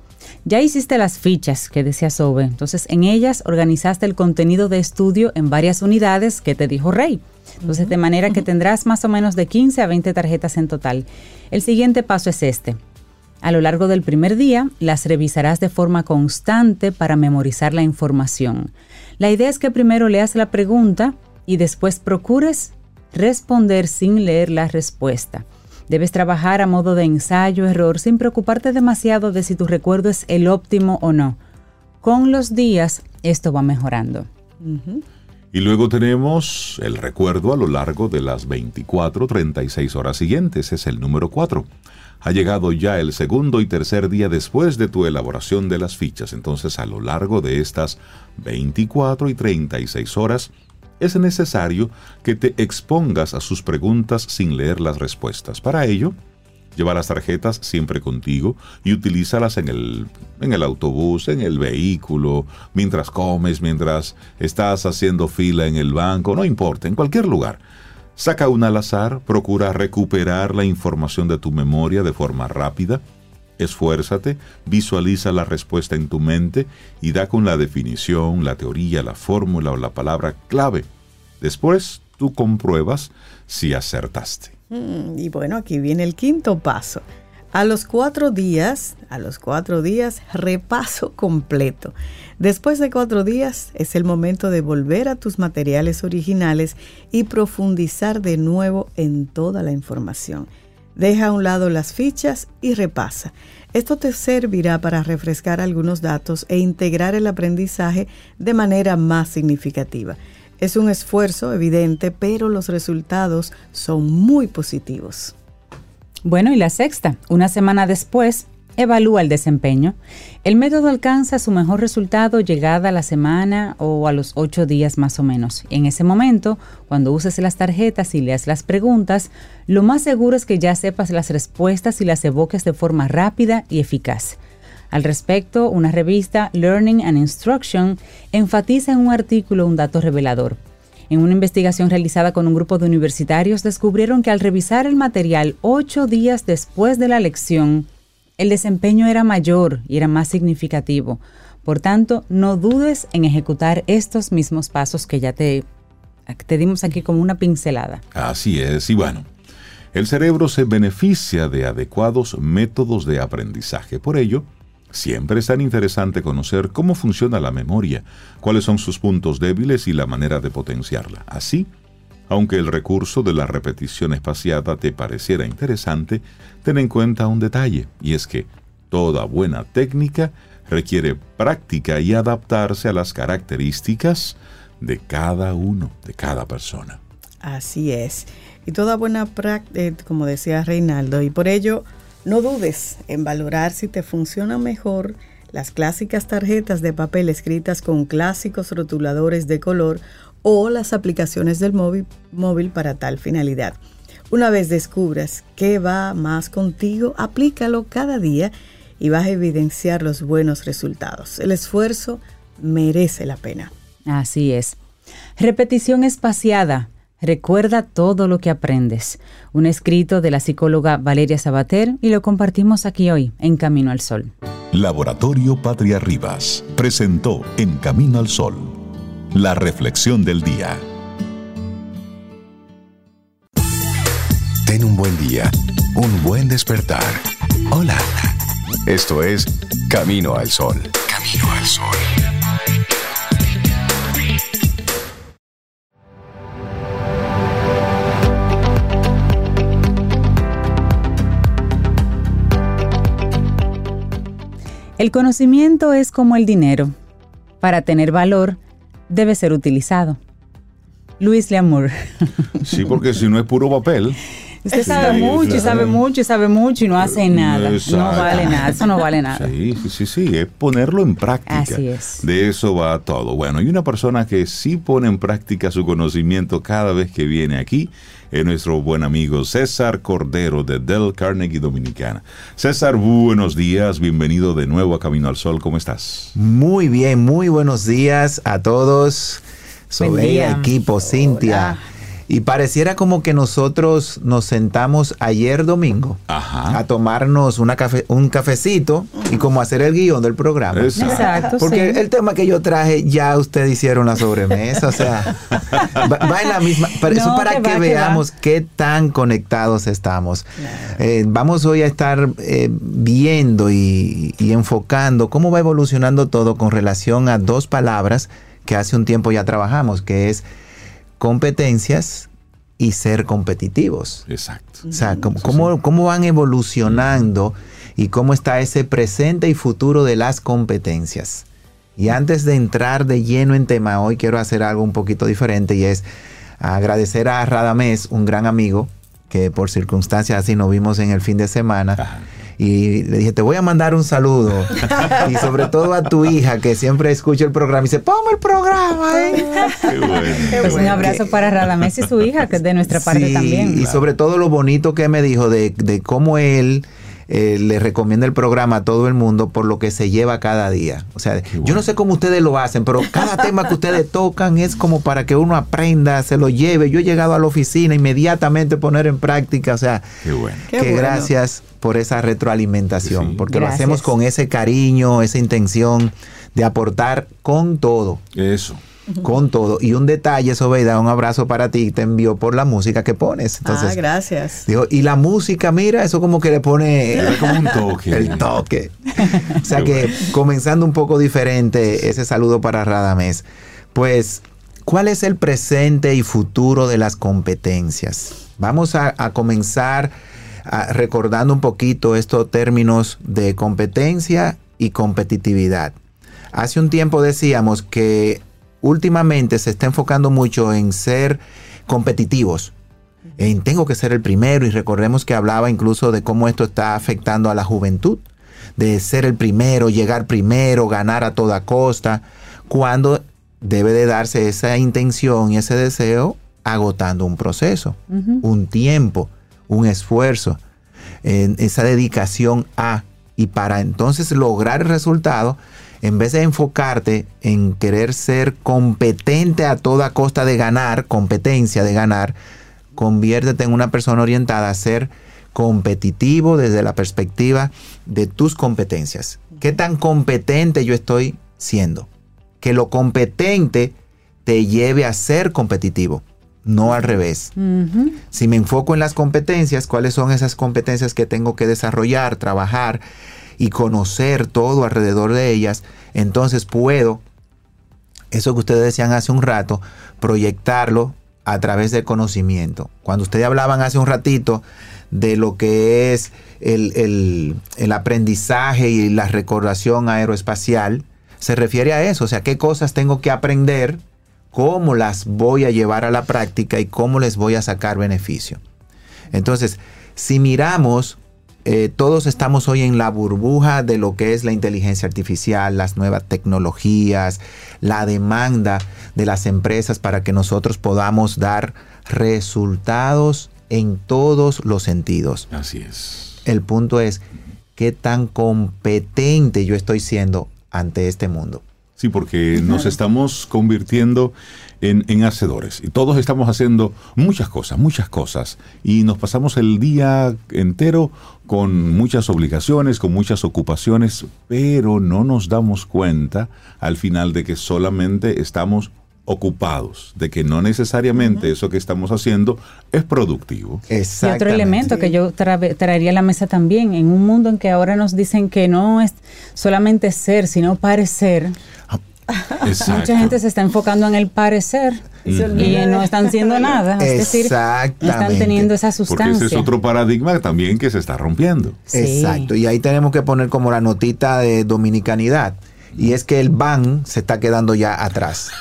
Ya hiciste las fichas que decía Sobe, entonces en ellas organizaste el contenido de estudio en varias unidades que te dijo Rey. Entonces, de manera que tendrás más o menos de 15 a 20 tarjetas en total. El siguiente paso es este. A lo largo del primer día, las revisarás de forma constante para memorizar la información. La idea es que primero leas la pregunta y después procures responder sin leer la respuesta. Debes trabajar a modo de ensayo-error sin preocuparte demasiado de si tu recuerdo es el óptimo o no. Con los días, esto va mejorando. Y luego tenemos el recuerdo a lo largo de las 24, 36 horas siguientes, es el número 4. Ha llegado ya el segundo y tercer día después de tu elaboración de las fichas, entonces a lo largo de estas 24 y 36 horas, es necesario que te expongas a sus preguntas sin leer las respuestas. Para ello, lleva las tarjetas siempre contigo y utilízalas en el, en el autobús, en el vehículo, mientras comes, mientras estás haciendo fila en el banco, no importa, en cualquier lugar. Saca una al azar, procura recuperar la información de tu memoria de forma rápida. Esfuérzate, visualiza la respuesta en tu mente y da con la definición, la teoría, la fórmula o la palabra clave. Después tú compruebas si acertaste. Mm, Y bueno, aquí viene el quinto paso. A los cuatro días, a los cuatro días, repaso completo. Después de cuatro días es el momento de volver a tus materiales originales y profundizar de nuevo en toda la información. Deja a un lado las fichas y repasa. Esto te servirá para refrescar algunos datos e integrar el aprendizaje de manera más significativa. Es un esfuerzo evidente, pero los resultados son muy positivos. Bueno, y la sexta, una semana después, evalúa el desempeño. El método alcanza su mejor resultado llegada a la semana o a los ocho días más o menos. En ese momento, cuando uses las tarjetas y leas las preguntas, lo más seguro es que ya sepas las respuestas y las evoques de forma rápida y eficaz. Al respecto, una revista, Learning and Instruction, enfatiza en un artículo un dato revelador. En una investigación realizada con un grupo de universitarios descubrieron que al revisar el material ocho días después de la lección, el desempeño era mayor y era más significativo. Por tanto, no dudes en ejecutar estos mismos pasos que ya te, te dimos aquí como una pincelada. Así es, y bueno, el cerebro se beneficia de adecuados métodos de aprendizaje. Por ello, siempre es tan interesante conocer cómo funciona la memoria, cuáles son sus puntos débiles y la manera de potenciarla. Así, aunque el recurso de la repetición espaciada te pareciera interesante, ten en cuenta un detalle, y es que toda buena técnica requiere práctica y adaptarse a las características de cada uno, de cada persona. Así es. Y toda buena práctica, como decía Reinaldo, y por ello no dudes en valorar si te funcionan mejor las clásicas tarjetas de papel escritas con clásicos rotuladores de color o las aplicaciones del móvil, móvil para tal finalidad. Una vez descubras qué va más contigo, aplícalo cada día y vas a evidenciar los buenos resultados. El esfuerzo merece la pena. Así es. Repetición espaciada. Recuerda todo lo que aprendes. Un escrito de la psicóloga Valeria Sabater y lo compartimos aquí hoy en Camino al Sol. Laboratorio Patria Rivas presentó En Camino al Sol la reflexión del día. Ten un buen día, un buen despertar. Hola. Esto es Camino al Sol. Camino al Sol. El conocimiento es como el dinero. Para tener valor, debe ser utilizado. Luis Leamour. Sí, porque si no es puro papel. Usted sabe mucho y sabe mucho y sabe mucho y no hace nada. Exacto. No vale nada. Eso no vale nada. Sí, sí, sí, sí, es ponerlo en práctica. Así es. De eso va todo. Bueno, y una persona que sí pone en práctica su conocimiento cada vez que viene aquí es nuestro buen amigo César Cordero de Del Carnegie Dominicana. César, buenos días, bienvenido de nuevo a Camino al Sol, ¿cómo estás? Muy bien, muy buenos días a todos. Buen Sobeida, día. equipo, Cintia. Y pareciera como que nosotros nos sentamos ayer domingo Ajá. a tomarnos una cafe- un cafecito y como hacer el guion del programa. Exacto. Exacto, Porque sí. el tema que yo traje ya ustedes hicieron la sobremesa, o sea, va, va en la misma. Para, eso No, para que que, va, que veamos qué tan conectados estamos. Eh, vamos hoy a estar eh, viendo y, y enfocando cómo va evolucionando todo con relación a dos palabras que hace un tiempo ya trabajamos, que es competencias y ser competitivos. Exacto. O sea, cómo, cómo- cómo van evolucionando y cómo está ese presente y futuro de las competencias. Y antes de entrar de lleno en tema, hoy quiero hacer algo un poquito diferente y es agradecer a Radamés, un gran amigo, que por circunstancias así nos vimos en el fin de semana. Ajá. Y le dije, te voy a mandar un saludo. y sobre todo a tu hija, que siempre escucha el programa y dice, ponme el programa. eh". Qué bueno. Pues un abrazo para Radamés y su hija, que es de nuestra parte Sí, también. Y sobre todo lo bonito que me dijo de, de cómo él eh, le recomienda el programa a todo el mundo por lo que se lleva cada día. O sea, yo no sé cómo ustedes lo hacen, pero cada tema que ustedes tocan es como para que uno aprenda, se lo lleve. Yo he llegado a la oficina inmediatamente poner en práctica. O sea, Qué bueno. Qué que bueno. gracias por esa retroalimentación, Sí. porque Gracias. lo hacemos con ese cariño, esa intención de aportar con todo Eso. con todo. Y un detalle, Sobeida, un abrazo para ti, te envió por la música que pones. ah, Entonces, gracias. digo, y la música, mira, eso como que le pone Es como un toque. el toque. O sea Qué que bueno. comenzando un poco diferente, ese saludo para Radamés. Pues, ¿cuál es el presente y futuro de las competencias? Vamos a, a comenzar recordando un poquito estos términos de competencia y competitividad. Hace un tiempo decíamos que últimamente se está enfocando mucho en ser competitivos. En tengo que ser el primero y recordemos que hablaba incluso de cómo esto está afectando a la juventud, de ser el primero, llegar primero, ganar a toda costa, cuando debe de darse esa intención y ese deseo agotando un proceso, un tiempo, un esfuerzo, en esa dedicación a y para entonces lograr el resultado, en vez de enfocarte en querer ser competente a toda costa de ganar, competencia de ganar, conviértete en una persona orientada a ser competitivo desde la perspectiva de tus competencias. ¿Qué tan competente yo estoy siendo? Que lo competente te lleve a ser competitivo, no al revés. Si me enfoco en las competencias, ¿cuáles son esas competencias que tengo que desarrollar, trabajar y conocer todo alrededor de ellas? Entonces puedo, eso que ustedes decían hace un rato, proyectarlo a través del conocimiento. Cuando ustedes hablaban hace un ratito de lo que es el, el- el aprendizaje y la recordación aeroespacial, se refiere a eso, o sea, qué cosas tengo que aprender, cómo las voy a llevar a la práctica y cómo les voy a sacar beneficio. Entonces, si miramos, eh, todos estamos hoy en la burbuja de lo que es la inteligencia artificial, las nuevas tecnologías, la demanda de las empresas para que nosotros podamos dar resultados en todos los sentidos. Así es. El punto es, qué tan competente yo estoy siendo ante este mundo. Sí, porque nos estamos convirtiendo en, en, hacedores. Y todos estamos haciendo muchas cosas, muchas cosas. Y nos pasamos el día entero con muchas obligaciones, con muchas ocupaciones, pero no nos damos cuenta al final de que solamente estamos ocupados, de que no necesariamente eso que estamos haciendo es productivo. Y otro elemento que yo traería a la mesa también, en un mundo en que ahora nos dicen que no es solamente ser, sino parecer. Mucha gente se está enfocando en el parecer y no están haciendo nada. Es decir, no están teniendo esa sustancia. Porque ese es otro paradigma también que se está rompiendo. Exacto. Y ahí tenemos que poner como la notita de dominicanidad. Y es que el ban se está quedando ya atrás.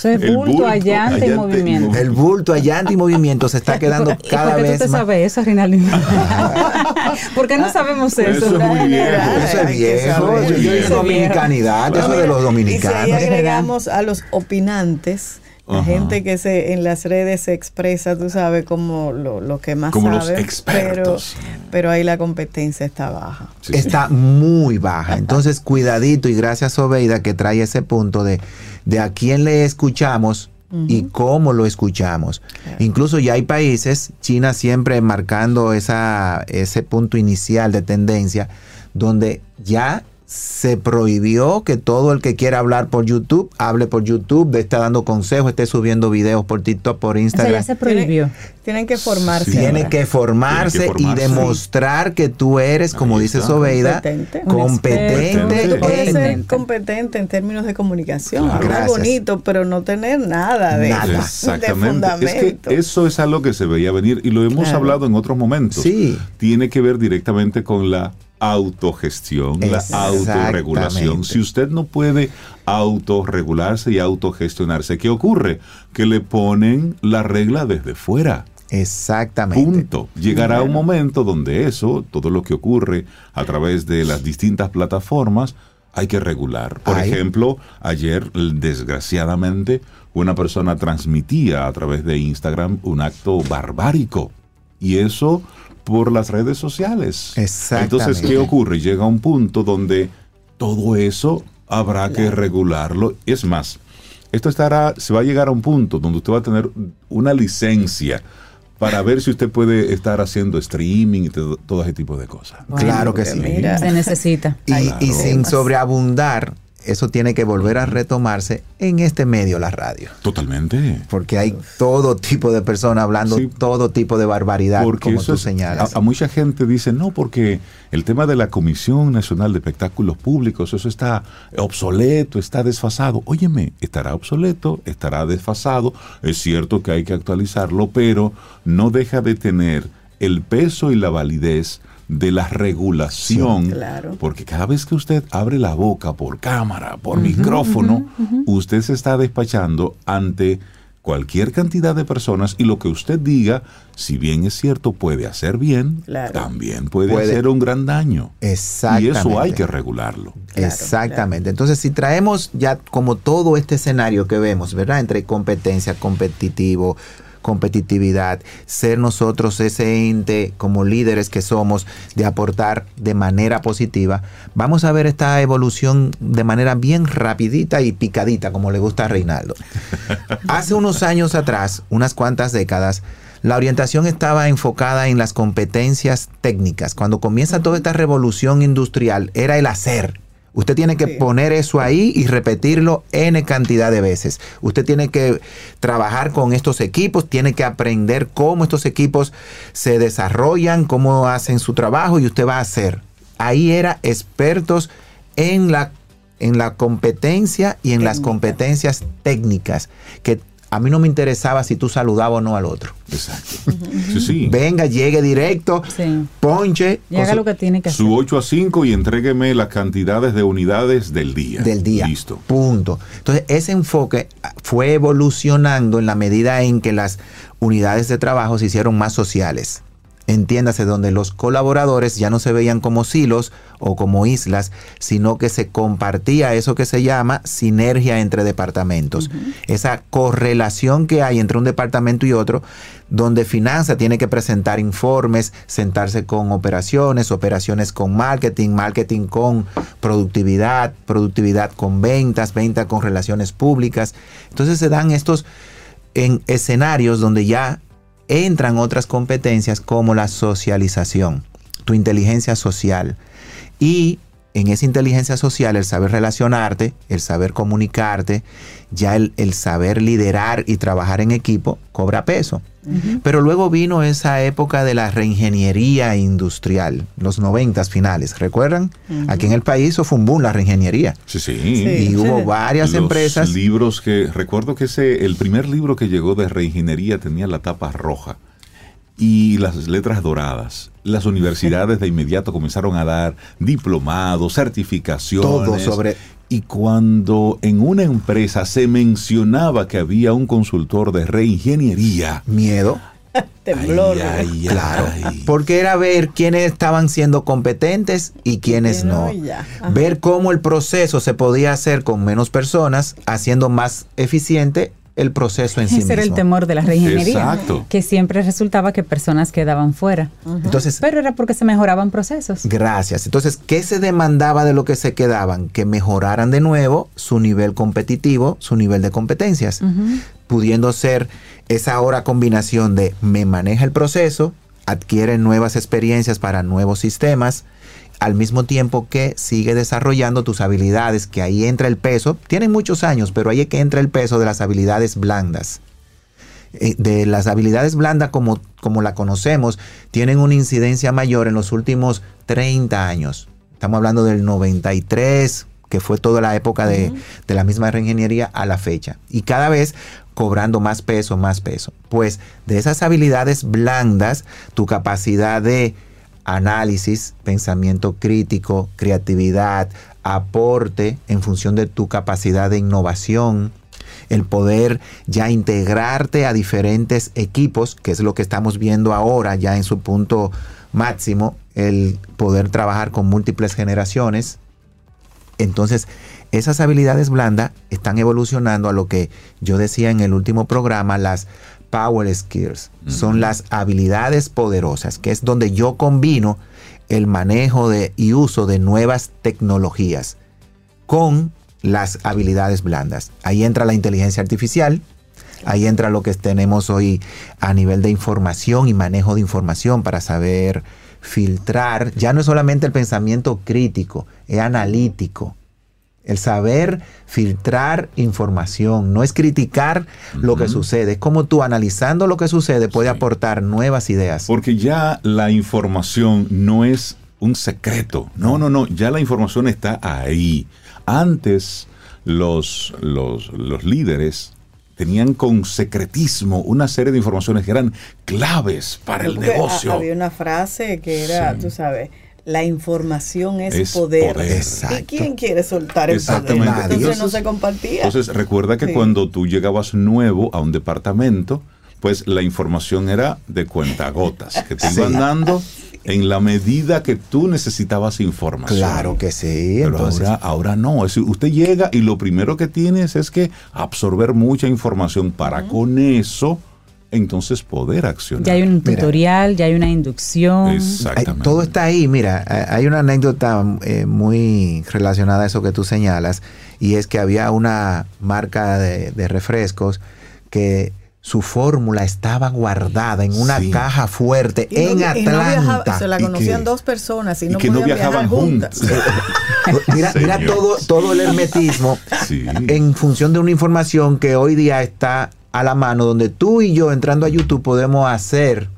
Eso es bulto, bulto allante, y movimiento. El bulto allante y movimiento se está quedando cada ¿Por qué tú te sabes eso, Rinaldo? ¿Por qué no sabemos eso? Eso es muy viejo. Eso es viejo. Eso es dominicanidad. Eso de los dominicanos. Y si ahí agregamos a los opinantes, la gente que se en las redes se expresa, tú sabes, como lo, lo que más Como sabe, los expertos. Pero, pero ahí la competencia está baja. Sí, sí. está muy baja. Entonces, cuidadito y gracias Obeida que trae ese punto de, de a quién le escuchamos y cómo lo escuchamos. Incluso ya hay países, China siempre marcando esa, ese punto inicial de tendencia, donde ya se prohibió que todo el que quiera hablar por YouTube hable por YouTube, esté dando consejos, esté subiendo videos por TikTok, por O sea, Instagram. ya se prohibió. Tienen que formarse. Sí. Tiene ahora. que, formarse Tiene que formarse. y demostrar que tú eres, como Ahí dice está. Sobeida, Competente. competente, Competente. Tú puedes en- ser competente en términos de comunicación, Claro. hablar Gracias. bonito, pero no tener nada de, Nada. de Exactamente. Es fundamento. que eso es algo que se veía venir y lo hemos Claro. hablado en otros momentos. Sí. Tiene que ver directamente con la autogestión, la autorregulación. Si usted no puede autorregularse y autogestionarse, ¿qué ocurre? Que le ponen la regla desde fuera. Exactamente. Punto. Llegará un momento donde eso, todo lo que ocurre a través de las distintas plataformas, hay que regular. Por Ay. ejemplo, ayer, desgraciadamente, una persona transmitía a través de Instagram un acto barbárico. Y eso por las redes sociales. Exactamente. Entonces, ¿qué ocurre? Llega un punto donde todo eso habrá que regularlo. Es más, esto estará, se va a llegar a un punto donde usted va a tener una licencia para ver si usted puede estar haciendo streaming y todo, todo ese tipo de cosas. Claro que sí. mira, Se necesita. Y, sin sobreabundar, eso tiene que volver a retomarse en este medio, la radio. Totalmente. Porque hay todo tipo de personas hablando Sí. todo tipo de barbaridad, Porque como tú es- señalas. A, a mucha gente dice, no, porque el tema de la Comisión Nacional de Espectáculos Públicos, eso está obsoleto, está desfasado. Óyeme, estará obsoleto, estará desfasado. Es cierto que hay que actualizarlo, pero no deja de tener el peso y la validez de la regulación. Sí, claro. Porque cada vez que usted abre la boca por cámara, por micrófono, usted se está despachando ante cualquier cantidad de personas y lo que usted diga, si bien es cierto, puede hacer bien, Claro. también puede, Puede. hacer un gran daño. Y Exactamente. eso hay que regularlo. Claro, Exactamente. Entonces, si traemos ya como todo este escenario que vemos, ¿verdad? Entre competencia, competitivo, competitividad, ser nosotros ese ente como líderes que somos de aportar de manera positiva, vamos a ver esta evolución de manera bien rapidita y picadita, como le gusta a Reinaldo. Hace unos años atrás, unas cuantas décadas, la orientación estaba enfocada en las competencias técnicas. Cuando comienza toda esta revolución industrial, era el hacer. Usted tiene que Sí. poner eso ahí y repetirlo n cantidad de veces. Usted tiene que trabajar con estos equipos, tiene que aprender cómo estos equipos se desarrollan, cómo hacen su trabajo y usted va a hacer. Ahí era expertos en la, en la competencia y en las competencias técnicas, que a mí no me interesaba si tú saludabas o no al otro. Exacto. Sí, sí. Venga, llegue directo, Sí. ponche Y haga lo que tiene que hacer. Su 8 a 5 y entrégueme las cantidades de unidades del día. del día. Listo. Punto. Entonces, ese enfoque fue evolucionando en la medida en que las unidades de trabajo se hicieron más sociales. Entiéndase, donde los colaboradores ya no se veían como silos o como islas, sino que se compartía eso que se llama sinergia entre departamentos. Esa correlación que hay entre un departamento y otro, donde finanza tiene que presentar informes, sentarse con operaciones, operaciones con marketing, marketing con productividad, productividad con ventas, ventas con relaciones públicas. Entonces se dan estos en escenarios donde ya entran otras competencias como la socialización, tu inteligencia social. Y en esa inteligencia social, el saber relacionarte, el saber comunicarte, ya el, saber liderar y trabajar en equipo cobra peso. Pero luego vino esa época de la reingeniería industrial, los noventas finales, ¿recuerdan? Aquí en el país fue un boom la reingeniería. Sí, sí. Y hubo varias Los empresas. libros que, recuerdo que ese, el primer libro que llegó de reingeniería tenía la tapa roja y las letras doradas. Las universidades de inmediato comenzaron a dar diplomados, certificaciones. Todo sobre- Y cuando en una empresa se mencionaba que había un consultor de reingeniería, Miedo. Temblor. ay, ay, Claro, ay. porque era ver quiénes estaban siendo competentes y quiénes no. Ver cómo el proceso se podía hacer con menos personas, haciendo más eficiente el proceso en sí Ese era el mismo. temor de la reingeniería. Exacto. Que siempre resultaba que personas quedaban fuera. Entonces, Pero era porque se mejoraban procesos. Gracias. Entonces, ¿qué se demandaba de lo que se quedaban? Que mejoraran de nuevo su nivel competitivo, su nivel de competencias, pudiendo ser esa ahora combinación de me maneja el proceso, adquiere nuevas experiencias para nuevos sistemas, al mismo tiempo que sigue desarrollando tus habilidades, que ahí entra el peso. Tienen muchos años, pero ahí es que entra el peso de las habilidades blandas eh, de las habilidades blandas como, como la conocemos tienen una incidencia mayor en los últimos 30 años. Estamos hablando del 93, que fue toda la época de, de la misma reingeniería a la fecha. Y cada vez cobrando más peso, más peso. Pues de esas habilidades blandas, tu capacidad de análisis, pensamiento crítico, creatividad, aporte en función de tu capacidad de innovación, el poder ya integrarte a diferentes equipos, que es lo que estamos viendo ahora ya en su punto máximo, el poder trabajar con múltiples generaciones. Entonces, esas habilidades blandas están evolucionando a lo que yo decía en el último programa, las power skills. Son las habilidades poderosas, que es donde yo combino el manejo de, y uso de nuevas tecnologías con las habilidades blandas. Ahí entra la inteligencia artificial, ahí entra lo que tenemos hoy a nivel de información y manejo de información para saber filtrar. Ya no es solamente el pensamiento crítico, es analítico. El saber filtrar información, no es criticar lo que sucede, es como tú analizando lo que sucede puede Sí. aportar nuevas ideas. Porque ya la información no es un secreto. No, no, no. Ya la información está ahí. Antes los, los, los líderes tenían con secretismo una serie de informaciones que eran claves para el Porque ha- negocio. Había una frase que era, Sí. tú sabes, la información es, Es poder. poder. Exacto. ¿Y quién quiere soltar el Exactamente. poder? Entonces no Entonces- se compartía. Entonces recuerda que Sí. cuando tú llegabas nuevo a un departamento, pues la información era de cuentagotas, que te Sí. iban dando en la medida que tú necesitabas información. Claro que sí. Pero entonces, ahora, ahora no. Es decir, usted llega y lo primero que tienes es que absorber mucha información para con eso, entonces poder accionar. Ya hay un Mira. tutorial, ya hay una inducción. Exactamente. todo está ahí. Mira, eh, hay una anécdota eh, muy relacionada a eso que tú señalas, y es que había una marca de, de refrescos que su fórmula estaba guardada en una Sí. caja fuerte Y no- en y no Atlanta. viajaba- se la conocían que- dos personas y, y no que no podían viajaban viajar juntas. mira todo, todo el hermetismo Sí. en función de una información que hoy día está a la mano, donde tú y yo entrando a YouTube podemos hacer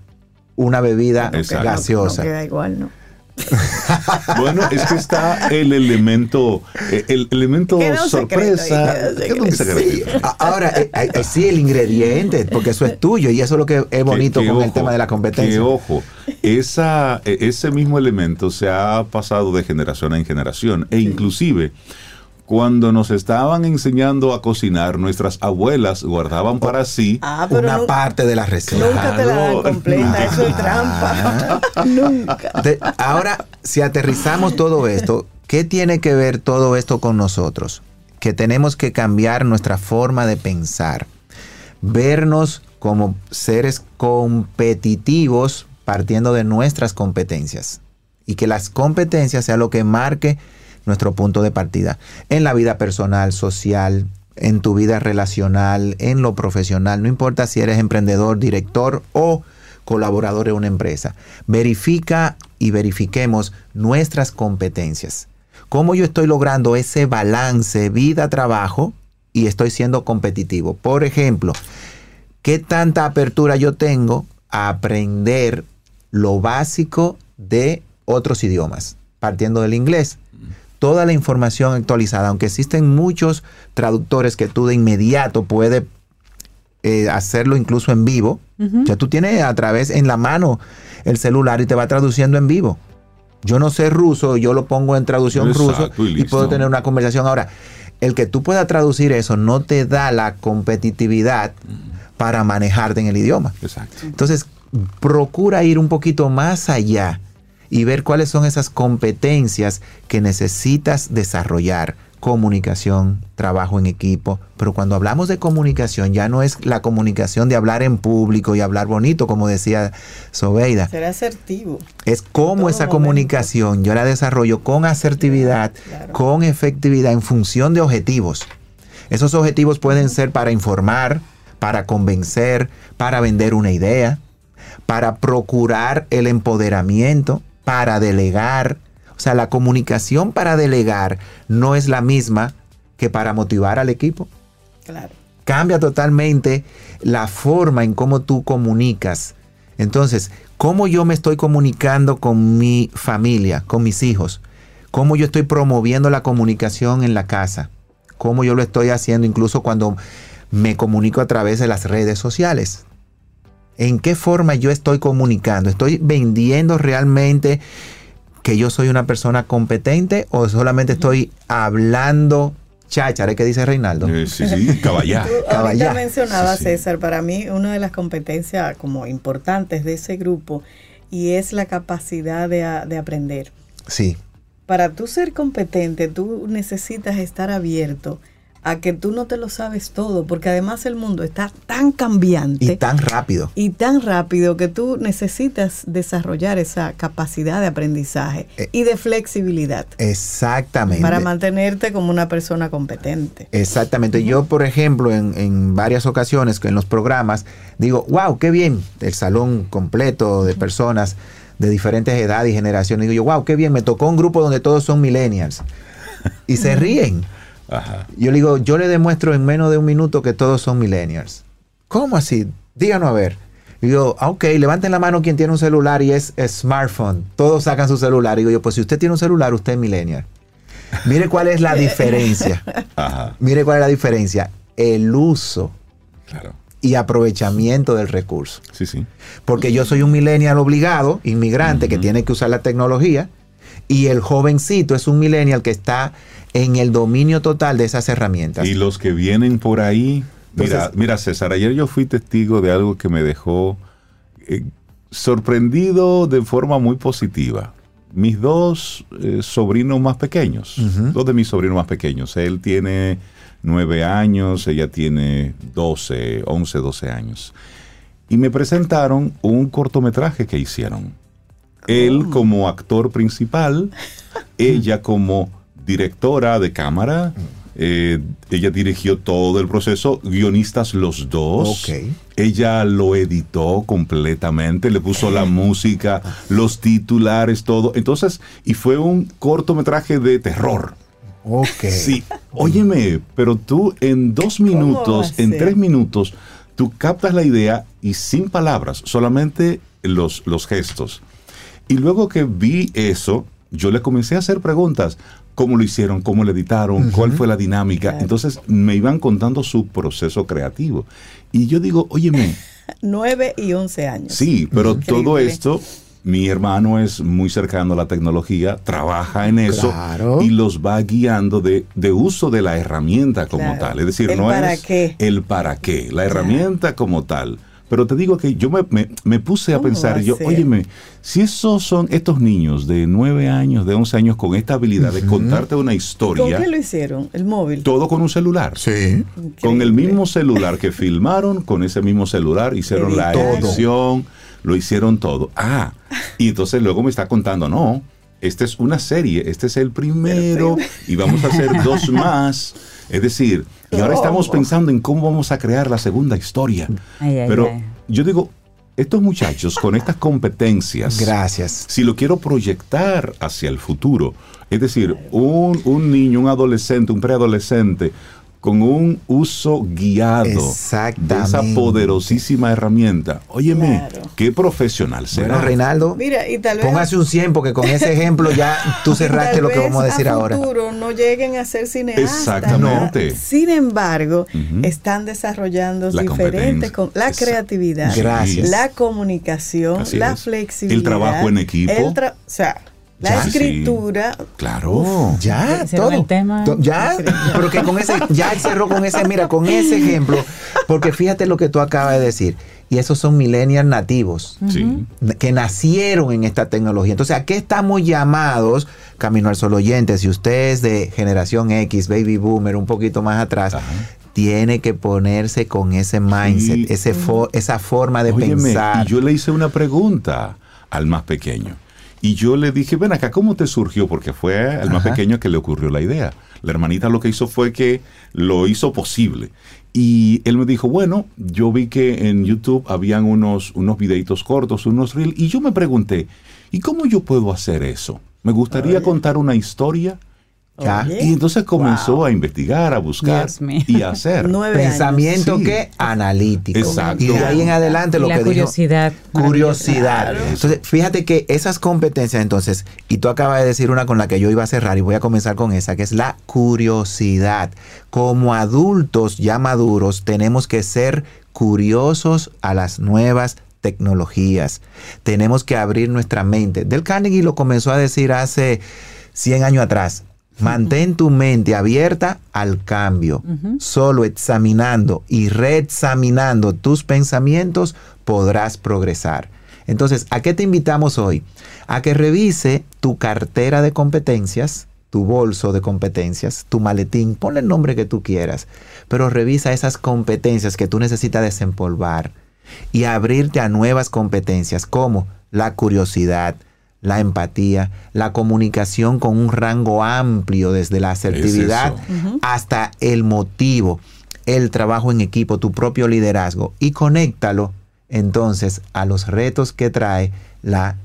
una bebida Exacto. gaseosa. No queda igual, ¿no? Bueno, es que está el elemento, eh, el elemento Queda un sorpresa. queda Queda un secreto. Sí, secretito. a- ahora, eh, eh, sí, el ingrediente, porque eso es tuyo y eso es lo que es bonito Que- que con el tema de la competencia. Que ojo, esa, e- ese mismo elemento se ha pasado de generación en generación e inclusive cuando nos estaban enseñando a cocinar, nuestras abuelas guardaban para sí Ah, Una parte de la receta. nunca te la dan completa, eso es Ah. trampa. nunca. De- ahora, si aterrizamos todo esto, ¿qué tiene que ver todo esto con nosotros? Que tenemos que cambiar nuestra forma de pensar, vernos como seres competitivos partiendo de nuestras competencias y que las competencias sea lo que marque nuestro punto de partida en la vida personal, social, en tu vida relacional, en lo profesional, no importa si eres emprendedor, director o colaborador en una empresa. Verifica y verifiquemos nuestras competencias. ¿Cómo yo estoy logrando ese balance vida-trabajo y estoy siendo competitivo? Por ejemplo, ¿qué tanta apertura yo tengo a aprender lo básico de otros idiomas? Partiendo del inglés. Toda la información actualizada, aunque existen muchos traductores que tú de inmediato puedes eh, hacerlo incluso en vivo. Ya tú tienes a través en la mano el celular y te va traduciendo en vivo. Yo no sé ruso, yo lo pongo en traducción Exacto, ruso y puedo tener una conversación. Ahora, el que tú puedas traducir eso no te da la competitividad para manejarte en el idioma. Exacto. Entonces, procura ir un poquito más allá y ver cuáles son esas competencias que necesitas desarrollar. Comunicación, trabajo en equipo. Pero cuando hablamos de comunicación, ya no es la comunicación de hablar en público y hablar bonito, como decía Sobeida. Ser asertivo. Es cómo esa momento. comunicación yo la desarrollo con asertividad, Claro. con efectividad en función de objetivos. Esos objetivos pueden ser para informar, para convencer, para vender una idea, para procurar el empoderamiento, para delegar. O sea, la comunicación para delegar no es la misma que para motivar al equipo Claro. cambia totalmente la forma en cómo tú comunicas. Entonces, cómo yo me estoy comunicando con mi familia, con mis hijos, cómo yo estoy promoviendo la comunicación en la casa, cómo yo lo estoy haciendo incluso cuando me comunico a través de las redes sociales. ¿En qué forma yo estoy comunicando? ¿Estoy vendiendo realmente que yo soy una persona competente o solamente estoy hablando cháchara, ¿qué dice Reinaldo? Eh, sí, sí, caballá. Ahorita mencionaba, Sí, sí. César, para mí una de las competencias como importantes de ese grupo y es la capacidad de, de aprender. Sí, Para tú ser competente, tú necesitas estar abierto a que tú no te lo sabes todo, porque además el mundo está tan cambiante y tan rápido. y tan rápido que tú necesitas desarrollar esa capacidad de aprendizaje Eh, y de flexibilidad Exactamente. para mantenerte como una persona competente. Exactamente. Yo, por ejemplo, en, en varias ocasiones que en los programas digo, wow, qué bien, el salón completo de personas de diferentes edades y generaciones. Digo yo, wow, qué bien, me tocó un grupo donde todos son millennials. Y se ríen. Ajá. Yo le digo, yo le demuestro en menos de un minuto que todos son millennials. ¿Cómo así? Díganos a ver. Digo, ah, ok, levanten la mano quien tiene un celular y es smartphone. Todos sacan su celular. Digo yo, pues si usted tiene un celular, usted es millennial. Mire cuál es la diferencia. Ajá. Mire cuál es la diferencia. El uso Claro. y aprovechamiento del recurso. Sí, sí. Porque yo soy un millennial obligado, inmigrante, que tiene que usar la tecnología, y el jovencito es un millennial que está en el dominio total de esas herramientas. Y los que vienen por ahí. Mira, Entonces- mira, César, ayer yo fui testigo de algo que me dejó eh, sorprendido de forma muy positiva. Mis dos eh, sobrinos más pequeños, dos de mis sobrinos más pequeños. Él tiene nueve años, ella tiene 12, 11, 12 años. Y me presentaron un cortometraje que hicieron. Él como actor principal, ella como directora de cámara. eh, ella dirigió todo el proceso, guionistas los dos. Ok. Ella lo editó completamente, le puso la música, los titulares, todo. Entonces, y fue un cortometraje de terror. Ok. Sí, óyeme, pero tú en dos minutos, en tres minutos, tú captas la idea y sin palabras, solamente los, los gestos. Y luego que vi eso, yo le comencé a hacer preguntas. ¿Cómo lo hicieron? ¿Cómo lo editaron? ¿Cuál fue la dinámica? Claro. Entonces me iban contando su proceso creativo. Y yo digo, óyeme, 9 y 11 años. sí, pero todo esto mi hermano es muy cercano a la tecnología, trabaja en eso Claro. y los va guiando de, de uso de la herramienta como Claro. tal. Es decir, El no para es qué. el para qué, la herramienta como tal. Pero te digo que yo me, me- me puse a ¿Cómo va pensar, a yo, ser? óyeme, si esos son estos niños de 9 años, de 11 años, con esta habilidad de contarte una ¿Con historia, qué lo hicieron? El móvil. todo con un celular. Sí. Con el mismo celular que filmaron, con ese mismo celular hicieron la edición, lo hicieron todo. Ah, y entonces luego me está contando, no, esta es una serie, este es el primero y vamos a hacer dos más. Es decir, y ahora estamos pensando en cómo vamos a crear la segunda historia. Ay, ay, Pero ay. yo digo, estos muchachos con estas competencias, Gracias. si lo quiero proyectar hacia el futuro, es decir, un, un niño, un adolescente, un preadolescente, con un uso guiado de esa poderosísima herramienta. Óyeme, Claro. qué profesional será. Bueno, Reinaldo, Mira, y tal vez. póngase un 100 porque con ese ejemplo ya tú cerraste lo que vamos a decir ahora. futuro no lleguen a ser cineastas. Exactamente. ¿verdad? Sin embargo, están desarrollando La diferentes con la Exacto. creatividad, Gracias. la comunicación, Así la es. flexibilidad, El trabajo en equipo. el tra- o sea, la Ya. escritura. Claro. Ya, todo. el tema. To- Ya, pero que con ese, ya él cerró con ese, mira, con ese ejemplo, porque fíjate lo que tú acabas de decir, y esos son millennials nativos Sí. que nacieron en esta tecnología. Entonces, ¿a qué estamos llamados, Camino al Sol oyente? Si usted es de generación X, baby boomer, un poquito más atrás, Ajá. tiene que ponerse con ese mindset, Sí. ese fo- esa forma de Óyeme, pensar. y yo le hice una pregunta al más pequeño. Y yo le dije, ven acá, ¿cómo te surgió? Porque fue al más Ajá. pequeño que le ocurrió la idea. La hermanita lo que hizo fue que lo hizo posible. Y él me dijo, bueno, yo vi que en YouTube habían unos, unos videitos cortos, unos reels, y yo me pregunté, ¿y cómo yo puedo hacer eso? Me gustaría contar una historia. Ya. Y entonces comenzó a investigar, a buscar y a hacer. Nueve Pensamiento Sí. que analítico. Exacto. Y de ahí en adelante Y lo la que dijo- curiosidad. Curiosidad. Claro. Entonces, fíjate que esas competencias, entonces, y tú acabas de decir una con la que yo iba a cerrar y voy a comenzar con esa, que es la curiosidad. Como adultos ya maduros, tenemos que ser curiosos a las nuevas tecnologías. Tenemos que abrir nuestra mente. Del Carnegie lo comenzó a decir hace 100 años atrás. Mantén tu mente abierta al cambio. Solo examinando y reexaminando tus pensamientos podrás progresar. Entonces, ¿a qué te invitamos hoy? A que revise tu cartera de competencias, tu bolso de competencias, tu maletín, ponle el nombre que tú quieras, pero revisa esas competencias que tú necesitas desempolvar y abrirte a nuevas competencias como la curiosidad, la empatía, la comunicación con un rango amplio desde la asertividad hasta el motivo, el trabajo en equipo, tu propio liderazgo y conéctalo entonces a los retos que trae la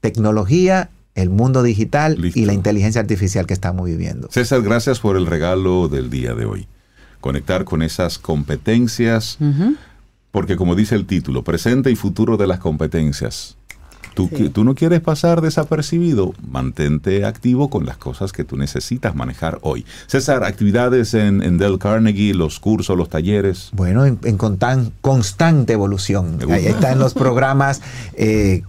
tecnología, el mundo digital Listo. y la inteligencia artificial que estamos viviendo. César, gracias por el regalo del día de hoy. Conectar con esas competencias, porque como dice el título, presente y futuro de las competencias. Tú, Sí. qui- tú no quieres pasar desapercibido, mantente activo con las cosas que tú necesitas manejar hoy. César, actividades en, en Dell Carnegie, los cursos, los talleres. Bueno, en, en constan- constante evolución. Ahí están los programas, eh,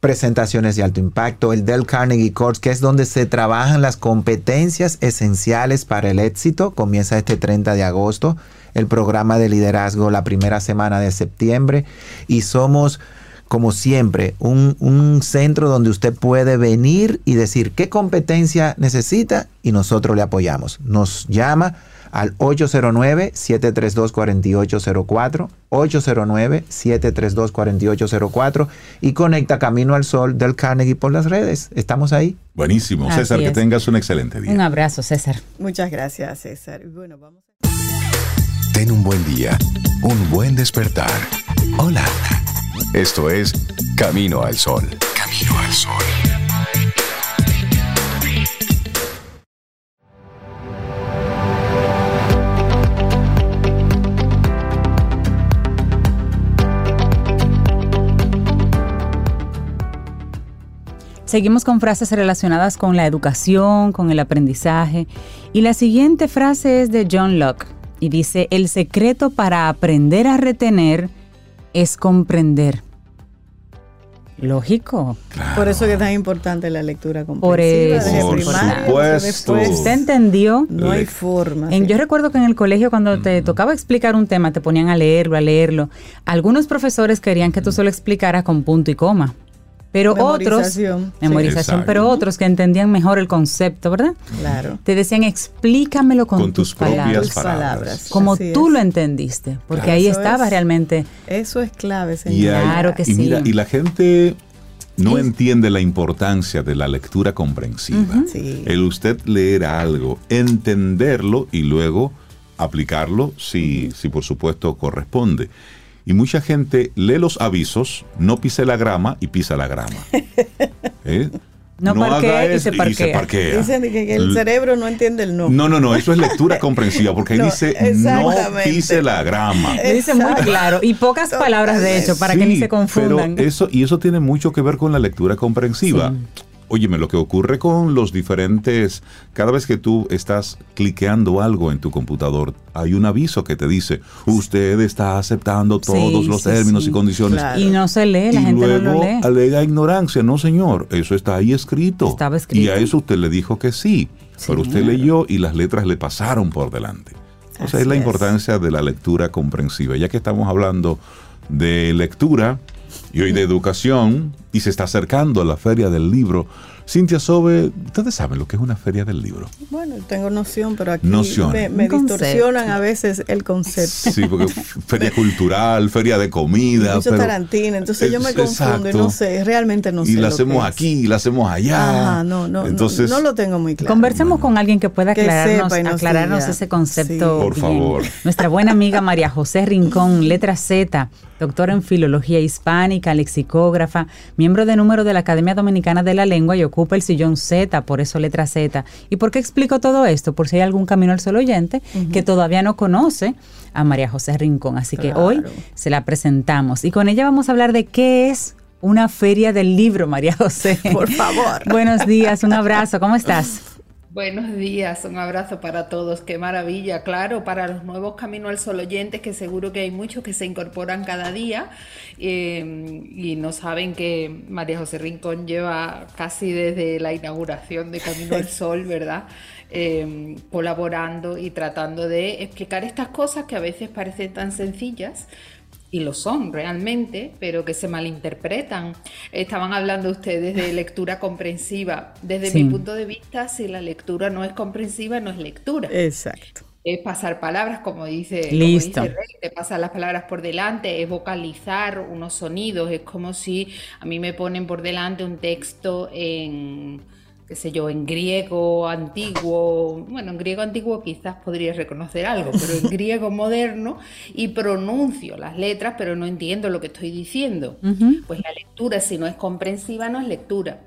presentaciones de alto impacto, el Dell Carnegie Course, que es donde se trabajan las competencias esenciales para el éxito. Comienza este 30 de agosto. El programa de liderazgo la primera semana de septiembre. Y somos como siempre, un, un centro donde usted puede venir y decir qué competencia necesita y nosotros le apoyamos. Nos llama al 809-732-4804, 809-732-4804 y conecta Camino al Sol del Carnegie por las redes. Estamos ahí. Buenísimo. Así César, que tengas un excelente día. Un abrazo, César. Muchas gracias, César. Bueno, vamos a... Ten un buen día, un buen despertar. Hola. Esto es Camino al Sol. Camino al Sol. Seguimos con frases relacionadas con la educación, con el aprendizaje. Y la siguiente frase es de John Locke y dice, el secreto para aprender a retener es comprender. Lógico. Por eso que es tan importante la lectura Por comprensiva eso. Por primaria, supuesto. después Usted entendió. no hay forma. En- sí. yo recuerdo que en el colegio cuando te tocaba explicar un tema te ponían a leerlo, a leerlo. Algunos profesores querían que tú solo explicaras con punto y coma. Pero otros, Memorización, sí. pero otros que entendían mejor el concepto, ¿verdad? Claro. Te decían explícamelo con, Con tus propias palabras, Tus palabras. como Así tú es. lo entendiste, porque Claro. ahí Eso estaba es. realmente. Eso es clave, señor. Y, hay- Claro que y sí. mira, y la gente no Es- entiende la importancia de la lectura comprensiva. Sí. El usted leer algo, entenderlo y luego aplicarlo si, si por supuesto corresponde. Y mucha gente lee los avisos, no pise la grama y pisa la grama. ¿Eh? No parquea y se parquea. parquea. Dicen que, el cerebro no entiende el no. No, no, no, eso es lectura comprensiva, porque ahí No, dice no pise la grama. Dice muy claro y pocas palabras de hecho para que ni se confundan. Pero eso, y eso tiene mucho que ver con la lectura comprensiva. Óyeme, lo que ocurre con los diferentes, cada vez que tú estás cliqueando algo en tu computador, hay un aviso que te dice, usted está aceptando Sí, todos los sí, términos sí. y condiciones. Claro. Y no se lee, la y gente luego no lo lee. alega ignorancia. No, señor, eso está ahí escrito. Estaba escrito. Y a eso usted le dijo que sí, pero usted leyó y las letras le pasaron por delante. O sea, es la es. importancia de la lectura comprensiva. Ya que estamos hablando de lectura y hoy de educación y se está acercando a la feria del libro, Cintia Sobe, ustedes saben lo que es una feria del libro. Bueno, tengo noción, pero aquí Noción. me, me Un concepto. distorsionan a veces el concepto. Sí, porque feria cultural, feria de comida. Mucho pero- Tarantino, entonces yo me confundo y no sé, realmente no sé. y la lo hacemos que es. aquí, y la hacemos allá. Ajá, no, no, no- Entonces, no, lo tengo muy claro. Conversemos con alguien que pueda aclararnos, y aclararnos ese concepto. Sí. Por bien. favor. Nuestra buena amiga María José Rincón, letra Z, doctora en filología hispánica, lexicógrafa, miembro de número de la Academia Dominicana de la Lengua y ocupa el sillón Z, por eso letra Z. ¿Y por qué explico todo esto? Por si hay algún camino al solo oyente que todavía no conoce a María José Rincón. Así que hoy se la presentamos y con ella vamos a hablar de qué es una feria del libro, María José. Por favor. Buenos días, un abrazo, ¿cómo estás? Buenos días, un abrazo para todos, qué maravilla, claro, para los nuevos Camino al Sol oyentes, que seguro que hay muchos que se incorporan cada día eh, y no saben que María José Rincón lleva casi desde la inauguración de Camino al Sol, ¿verdad? Eh, colaborando y tratando de explicar estas cosas que a veces parecen tan sencillas y lo son realmente, pero que se malinterpretan. Estaban hablando ustedes de lectura comprensiva. Desde Sí. mi punto de vista, si la lectura no es comprensiva, no es lectura. Exacto. Es pasar palabras, como dice, como Listo. dice Rey, te pasan las palabras por delante, es vocalizar unos sonidos, es como si a mí me ponen por delante un texto en, qué sé yo, en griego antiguo, bueno, en griego antiguo quizás podría reconocer algo, pero en griego moderno y pronuncio las letras, pero no entiendo lo que estoy diciendo. Pues la lectura, si no es comprensiva, no es lectura.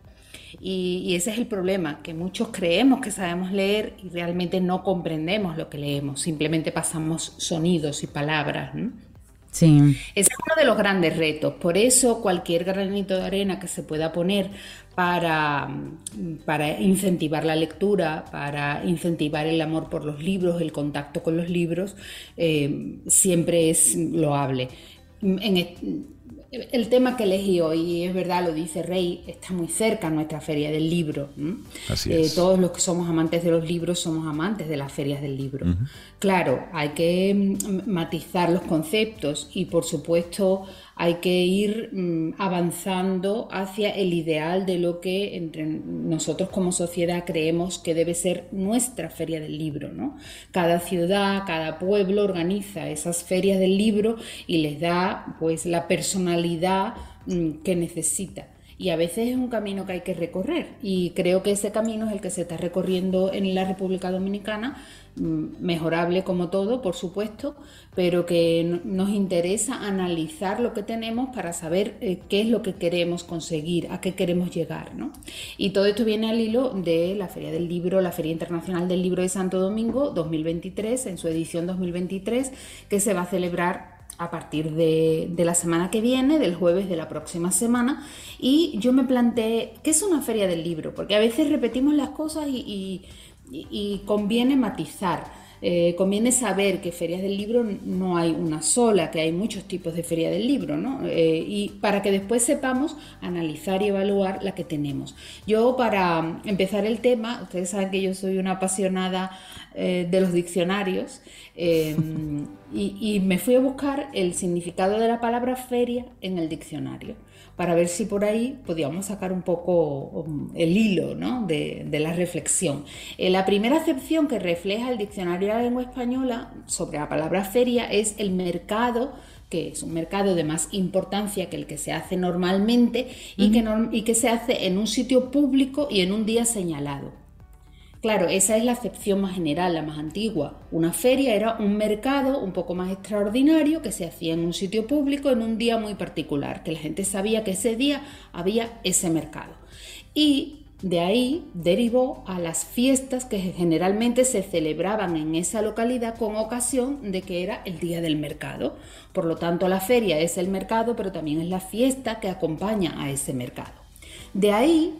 Y, y ese es el problema, que muchos creemos que sabemos leer y realmente no comprendemos lo que leemos, simplemente pasamos sonidos y palabras. ¿no? Sí. Ese es uno de los grandes retos. Por eso cualquier granito de arena que se pueda poner para, para incentivar la lectura, para incentivar el amor por los libros, el contacto con los libros, eh, siempre es loable. En el, el tema que elegí hoy, es verdad, lo dice Rey, está muy cerca a nuestra feria del libro. Eh, es. todos los que somos amantes de los libros somos amantes de las ferias del libro. Claro, hay que mm, matizar los conceptos y por supuesto hay que ir mm, avanzando hacia el ideal de lo que entre nosotros como sociedad creemos que debe ser nuestra feria del libro. ¿no? Cada ciudad, cada pueblo organiza esas ferias del libro y les da pues la personalidad mm, que necesita. Y a veces es un camino que hay que recorrer. Y creo que ese camino es el que se está recorriendo en la República Dominicana, mejorable como todo, por supuesto, pero que no- nos interesa analizar lo que tenemos para saber eh, qué es lo que queremos conseguir, a qué queremos llegar. ¿no? Y todo esto viene al hilo de la Feria del Libro, la Feria Internacional del Libro de Santo Domingo 2023, en su edición 2023, que se va a celebrar a partir de, la semana que viene, del jueves de la próxima semana, y yo me planteé, ¿qué es una feria del libro? Porque a veces repetimos las cosas y- y- y conviene matizar. eh, conviene saber que ferias del libro no hay una sola, que hay muchos tipos de feria del libro, ¿no? Eh, y para que después sepamos analizar y evaluar la que tenemos. Yo para empezar el tema, ustedes saben que yo soy una apasionada eh, de los diccionarios y, y me fui a buscar el significado de la palabra feria en el diccionario para ver si por ahí podíamos sacar un poco um, el hilo de, la reflexión. Eh, la primera acepción que refleja el diccionario de la lengua española sobre la palabra feria es el mercado que es un mercado de más importancia que el que se hace normalmente y, que y que se hace en un sitio público y en un día señalado. Claro, esa es la acepción más general, la más antigua. Una feria era un mercado un poco más extraordinario que se hacía en un sitio público en un día muy particular, que la gente sabía que ese día había ese mercado. Y de ahí derivó a las fiestas que generalmente se celebraban en esa localidad con ocasión de que era el día del mercado. Por lo tanto, la feria es el mercado, pero también es la fiesta que acompaña a ese mercado. De ahí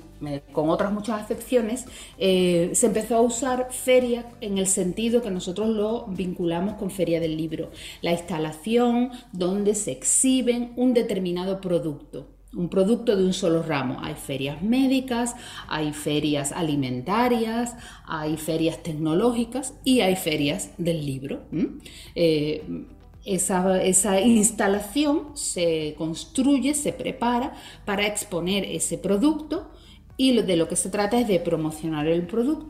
con otras muchas acepciones, eh, se empezó a usar feria en el sentido que nosotros lo vinculamos con feria del libro, la instalación donde se exhiben un determinado producto. Un producto de un solo ramo. Hay ferias médicas, hay ferias alimentarias, hay ferias tecnológicas y hay ferias del libro. Eh, esa, esa, instalación se construye, se prepara para exponer ese producto y de lo que se trata es de promocionar el producto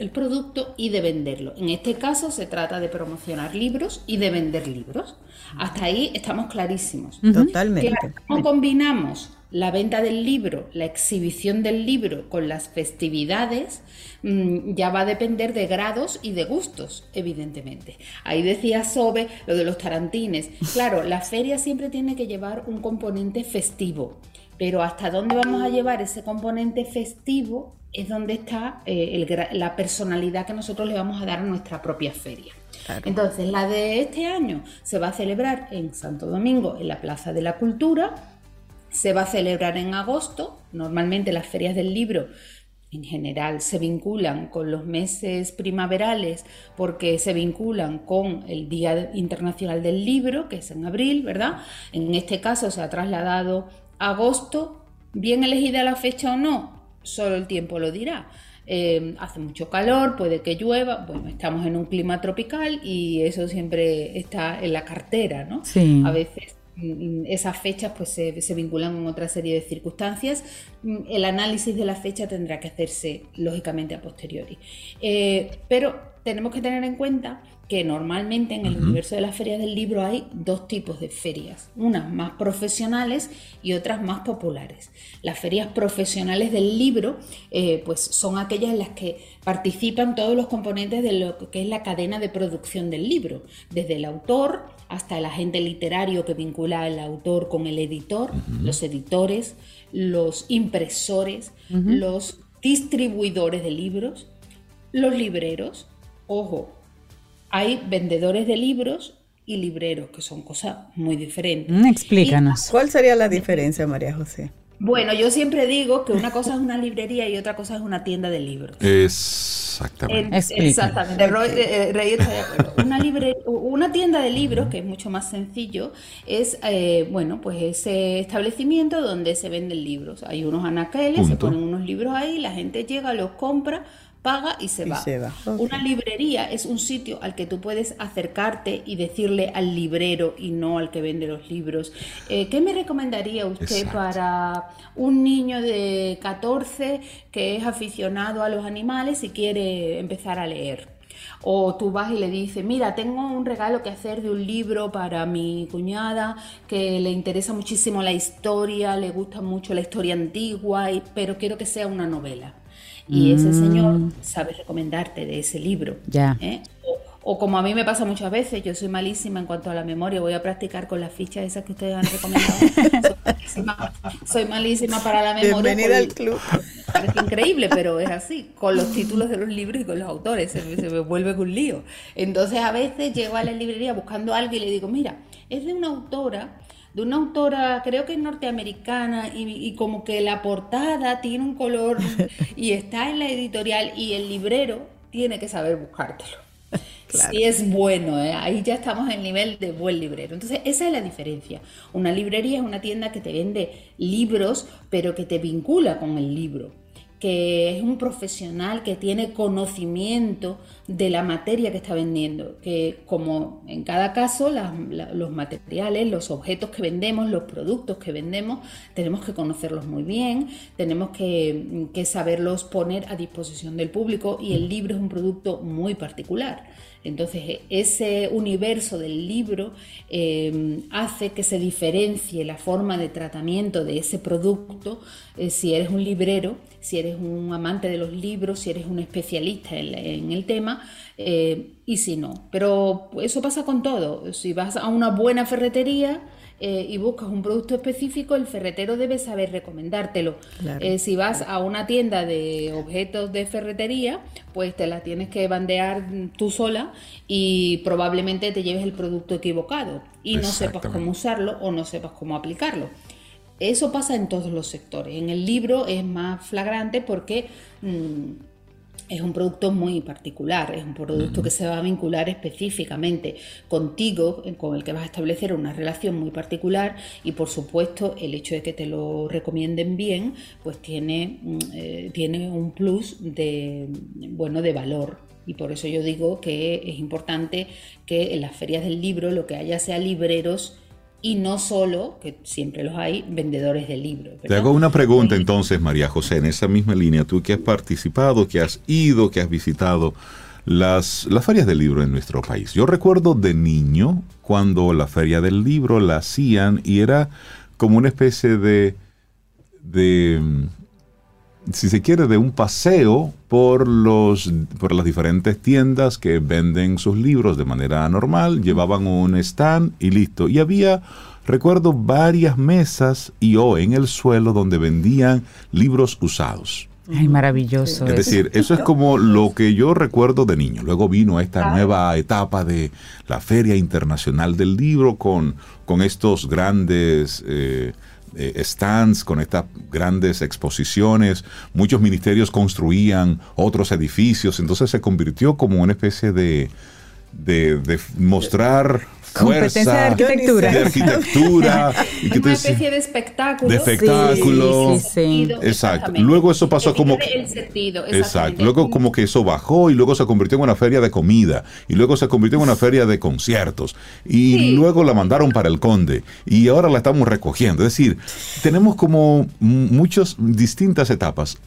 el producto y de venderlo. En este caso se trata de promocionar libros y de vender libros. Hasta ahí estamos clarísimos. Totalmente. ¿Cómo combinamos la venta del libro, la exhibición del libro con las festividades? Mm, ya va a depender de grados y de gustos, evidentemente. Ahí decía Sobe lo de los tarantines. Claro, la feria siempre tiene que llevar un componente festivo pero hasta dónde vamos a llevar ese componente festivo es donde está eh, la personalidad que nosotros le vamos a dar a nuestra propia feria. Entonces, la de este año se va a celebrar en Santo Domingo, en la Plaza de la Cultura, se va a celebrar en agosto, normalmente las ferias del libro en general se vinculan con los meses primaverales porque se vinculan con el Día Internacional del Libro, que es en abril, ¿verdad? En este caso se ha trasladado Agosto, bien elegida la fecha o no, solo el tiempo lo dirá. Eh, hace mucho calor, puede que llueva, bueno, estamos en un clima tropical y eso siempre está en la cartera, ¿no? Sí. A veces mm, esas fechas pues se, vinculan con otra serie de circunstancias. Mm, el análisis de la fecha tendrá que hacerse lógicamente a posteriori. Eh, pero tenemos que tener en cuenta que normalmente en el universo de las ferias del libro hay dos tipos de ferias, unas más profesionales y otras más populares. Las ferias profesionales del libro eh, pues son aquellas en las que participan todos los componentes de lo que es la cadena de producción del libro, desde el autor hasta el agente literario que vincula al autor con el editor, los editores, los impresores, los distribuidores de libros, los libreros, ojo, hay vendedores de libros y libreros, que son cosas muy diferentes. Mm, explícanos. ¿Cuál sería la diferencia, María José? Bueno, yo siempre digo que una cosa es una librería y otra cosa es una tienda de libros. Exactamente. exactamente. Eh, Rey, está de acuerdo. Una, una tienda de libros, que es mucho más sencillo, es eh, bueno, pues ese establecimiento donde se venden libros. Hay unos anaqueles, se ponen unos libros ahí, la gente llega, los compra paga y se va. Una librería es un sitio al que tú puedes acercarte y decirle al librero y no al que vende los libros. Eh, ¿Qué me recomendaría usted para un niño de 14 que es aficionado a los animales y quiere empezar a leer? O tú vas y le dices, mira, tengo un regalo que hacer de un libro para mi cuñada que le interesa muchísimo la historia, le gusta mucho la historia antigua, pero quiero que sea una novela y ese señor mm. sabe recomendarte de ese libro. Ya. ¿eh? O, como a mí me pasa muchas veces, yo soy malísima en cuanto a la memoria, voy a practicar con las fichas esas que ustedes han recomendado. soy, malísima, para la memoria. Bienvenida al club. Parece increíble, pero es así, con los títulos de los libros y con los autores, se, se me vuelve un lío. Entonces a veces llego a la librería buscando algo y le digo, mira, es de una autora de una autora, creo que es norteamericana, y, como que la portada tiene un color y está en la editorial y el librero tiene que saber buscártelo. Si es bueno, ¿eh? ahí ya estamos en el nivel de buen librero. Entonces, esa es la diferencia. Una librería es una tienda que te vende libros, pero que te vincula con el libro que es un profesional que tiene conocimiento de la materia que está vendiendo, que como en cada caso los materiales, los objetos que vendemos, los productos que vendemos, tenemos que conocerlos muy bien, tenemos que, saberlos poner a disposición del público y el libro es un producto muy particular. Entonces, ese universo del libro eh, hace que se diferencie la forma de tratamiento de ese producto eh, si eres un librero, si eres un amante de los libros, si eres un especialista en, el tema eh, y si no. Pero eso pasa con todo. Si vas a una buena ferretería, eh, y buscas un producto específico, el ferretero debe saber recomendártelo. Eh, si vas a una tienda de objetos de ferretería, pues te la tienes que bandear tú sola y probablemente te lleves el producto equivocado y no sepas cómo usarlo o no sepas cómo aplicarlo. Eso pasa en todos los sectores. En el libro es más flagrante porque... Mm, es un producto muy particular, es un producto que se va a vincular específicamente contigo, eh, con el que vas a establecer una relación muy particular y por supuesto el hecho de que te lo recomienden bien, pues tiene, mm, eh, tiene un plus de, bueno, de valor. Y por eso yo digo que es importante que en las ferias del libro lo que haya sea libreros y no solo, que siempre los hay, vendedores de libros. Te hago una pregunta entonces, María José, en esa misma línea, tú que has participado, que has ido, que has visitado las, las ferias del libro en nuestro país. Yo recuerdo de niño cuando la feria del libro la hacían y era como una especie de, de si se quiere, de un paseo por, los, por las diferentes tiendas que venden sus libros de manera normal, llevaban un stand y listo. Y había, recuerdo, varias mesas y o en el suelo donde vendían libros usados. Ay, maravilloso. Es decir, eso es como lo que yo recuerdo de niño. Luego vino esta nueva etapa de la Feria Internacional del Libro con, con estos grandes... Eh, eh, stands, con estas grandes exposiciones. Muchos ministerios construían otros edificios, entonces se convirtió como una especie de, de mostrar Competencia de arquitectura. De arquitectura. y Una especie de espectáculo. De espectáculo. exacto. Luego eso pasó como... El sentido, exacto. Luego como que eso bajó y luego se convirtió en una feria de comida. Y luego se convirtió en una feria de conciertos. Y luego la mandaron para el Conde. Y ahora la estamos recogiendo. Es decir, tenemos como muchas distintas etapas.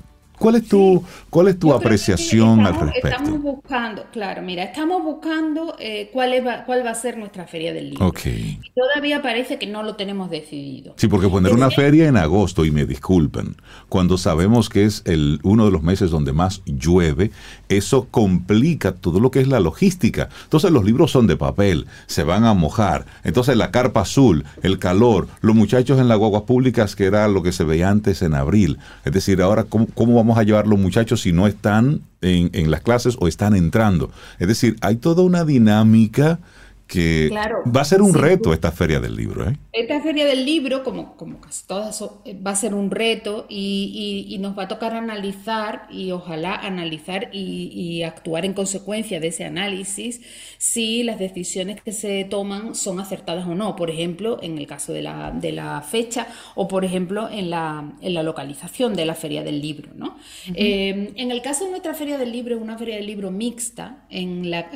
¿Cuál es tu, cuál es tu apreciación al respecto? Estamos buscando, claro, mira, estamos buscando eh, cuál, va, cuál va a ser nuestra feria del libro. Okay. todavía parece que no lo tenemos decidido. Sí, porque poner una feria en agosto, y me disculpen, cuando sabemos que es el, uno de los meses donde más llueve, eso complica todo lo que es la logística. Entonces los libros son de papel, se van a mojar. Entonces la carpa azul, el calor, los muchachos en las guaguas públicas, que era lo que se veía antes en abril. Es decir, ahora, ¿cómo, cómo vamos a llevar los muchachos si no están en, en las clases o están entrando? Es decir, hay toda una dinámica que va a ser un reto esta feria del libro. ¿eh? Esta feria del libro, como, como casi todas, eh, va a ser un reto y, nos va a tocar analizar y ojalá analizar y, actuar en consecuencia de ese análisis si las decisiones que se toman son acertadas o no. Por ejemplo, en el caso de la, de la fecha o, por ejemplo, en la, en la localización de la feria del libro. ¿no? Eh, en el caso de nuestra feria del libro, es una feria del libro mixta. En la,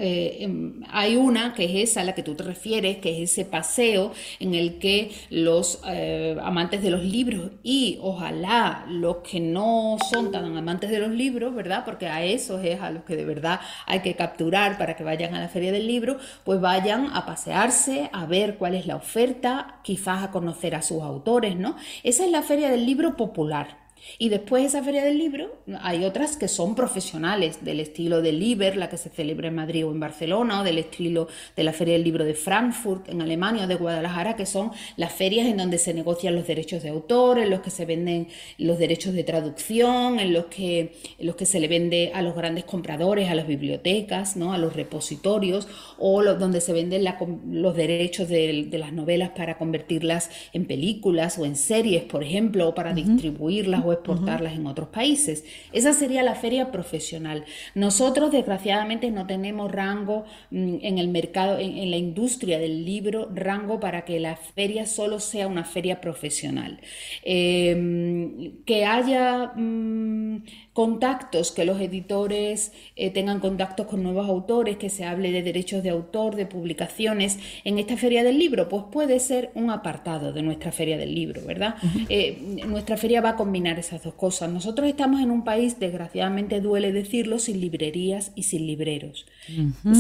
hay una que es esa a la que tú te refieres, que es ese paseo en el que los eh, amantes de los libros y ojalá los que no son tan amantes de los libros, ¿verdad? Porque a esos es a los que de verdad hay que capturar para que vayan a la feria del libro, pues vayan a pasearse, a ver cuál es la oferta, quizás a conocer a sus autores, ¿no? Esa es la feria del libro popular. Y después de esa feria del libro hay otras que son profesionales, del estilo de Liber, la que se celebra en Madrid o en Barcelona, o del estilo de la feria del libro de Frankfurt en Alemania o de Guadalajara, que son las ferias en donde se negocian los derechos de autor, en los que se venden los derechos de traducción, en los que, los que se le vende a los grandes compradores, a las bibliotecas, ¿no? a los repositorios, o donde se venden los derechos de, las novelas para convertirlas en películas o en series, por ejemplo, o para distribuirlas exportarlas en otros países. Esa sería la feria profesional. Nosotros, desgraciadamente, no tenemos rango mm, en el mercado, en, la industria del libro, rango para que la feria solo sea una feria profesional. Em, que haya mm, contactos, que los editores eh, tengan contactos con nuevos autores, que se hable de derechos de autor, de publicaciones en esta feria del libro, pues puede ser un apartado de nuestra feria del libro, ¿verdad? Eh, nuestra feria va a combinar esas dos cosas. Nosotros estamos en un país, desgraciadamente duele decirlo, sin librerías y sin libreros,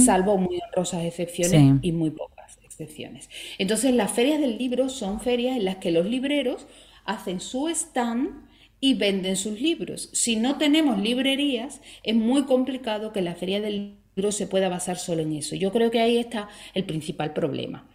salvo muy honrosas excepciones y muy pocas excepciones. Entonces las ferias del libro son ferias en las que los libreros hacen su stand y venden sus libros. Si no tenemos librerías, es muy complicado que la feria del libro se pueda basar solo en eso. Yo creo que ahí está el principal problema.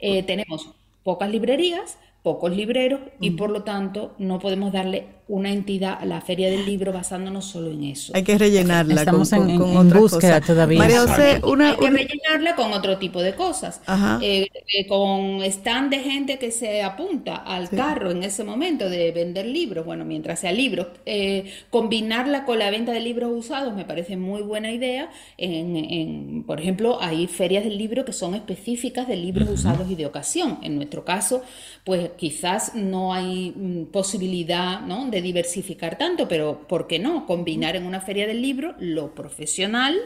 Eh, tenemos pocas librerías, pocos libreros y por lo tanto no podemos darle una entidad la feria del libro basándonos solo en eso. Hay que rellenarla Estamos con, en, búsqueda todavía. María José, una, Hay que rellenarla con otro tipo de cosas. Eh, eh, con stand de gente que se apunta al carro en ese momento de vender libros, bueno, mientras sea libros, eh, combinarla con la venta de libros usados me parece muy buena idea. En, por ejemplo, hay ferias del libro que son específicas de libros usados y de ocasión. En nuestro caso, pues quizás no hay mm, posibilidad ¿no? de diversificar tanto, pero ¿por qué no? Combinar en una feria del libro lo profesional,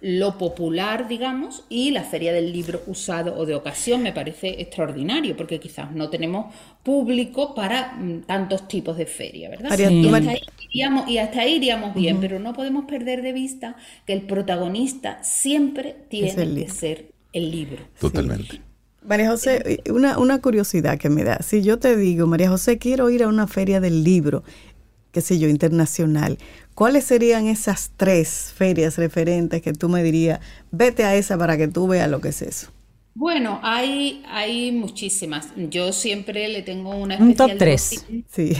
lo popular, digamos, y la feria del libro usado o de ocasión me parece extraordinario, porque quizás no tenemos público para mm, tantos tipos de feria, ¿verdad? Y, hasta ahí iríamos, y hasta ahí iríamos bien, pero no podemos perder de vista que el protagonista siempre tiene que ser el libro. Totalmente. María José, una, una curiosidad que me da. Si yo te digo, María José, quiero ir a una feria del libro, qué sé yo, internacional, ¿cuáles serían esas tres ferias referentes que tú me dirías, vete a esa para que tú veas lo que es eso? Bueno, hay, hay muchísimas. Yo siempre le tengo una especial top 3. Sí.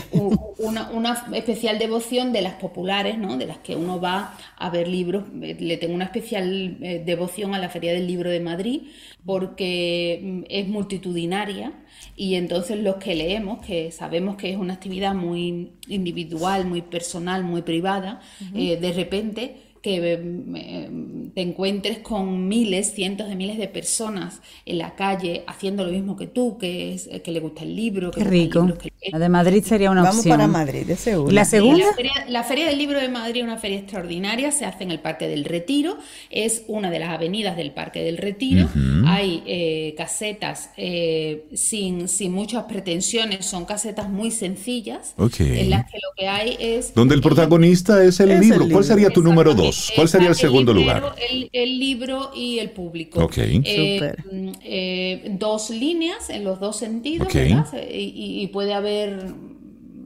Una, una, especial devoción de las populares, ¿no? De las que uno va a ver libros. Le tengo una especial eh, devoción a la Feria del Libro de Madrid porque mm, es multitudinaria y entonces los que leemos, que sabemos que es una actividad muy individual, muy personal, muy privada, eh, de repente que eh, te encuentres con miles, cientos de miles de personas en la calle haciendo lo mismo que tú, que es que le gusta el libro. Que Qué rico. la de Madrid sería una opción. Vamos para Madrid, de seguro. ¿La segunda? La feria, del Libro de Madrid es una feria extraordinaria, se hace en el Parque del Retiro, es una de las avenidas del Parque del Retiro. Hay eh, casetas eh, sin, sin muchas pretensiones, son casetas muy sencillas, en las que lo que hay es... Donde el protagonista es el, libro. ¿Cuál sería tu número dos? ¿Cuál sería el segundo lugar? El, libro y el público. Eh, eh, dos líneas en los dos sentidos, Y, puede haber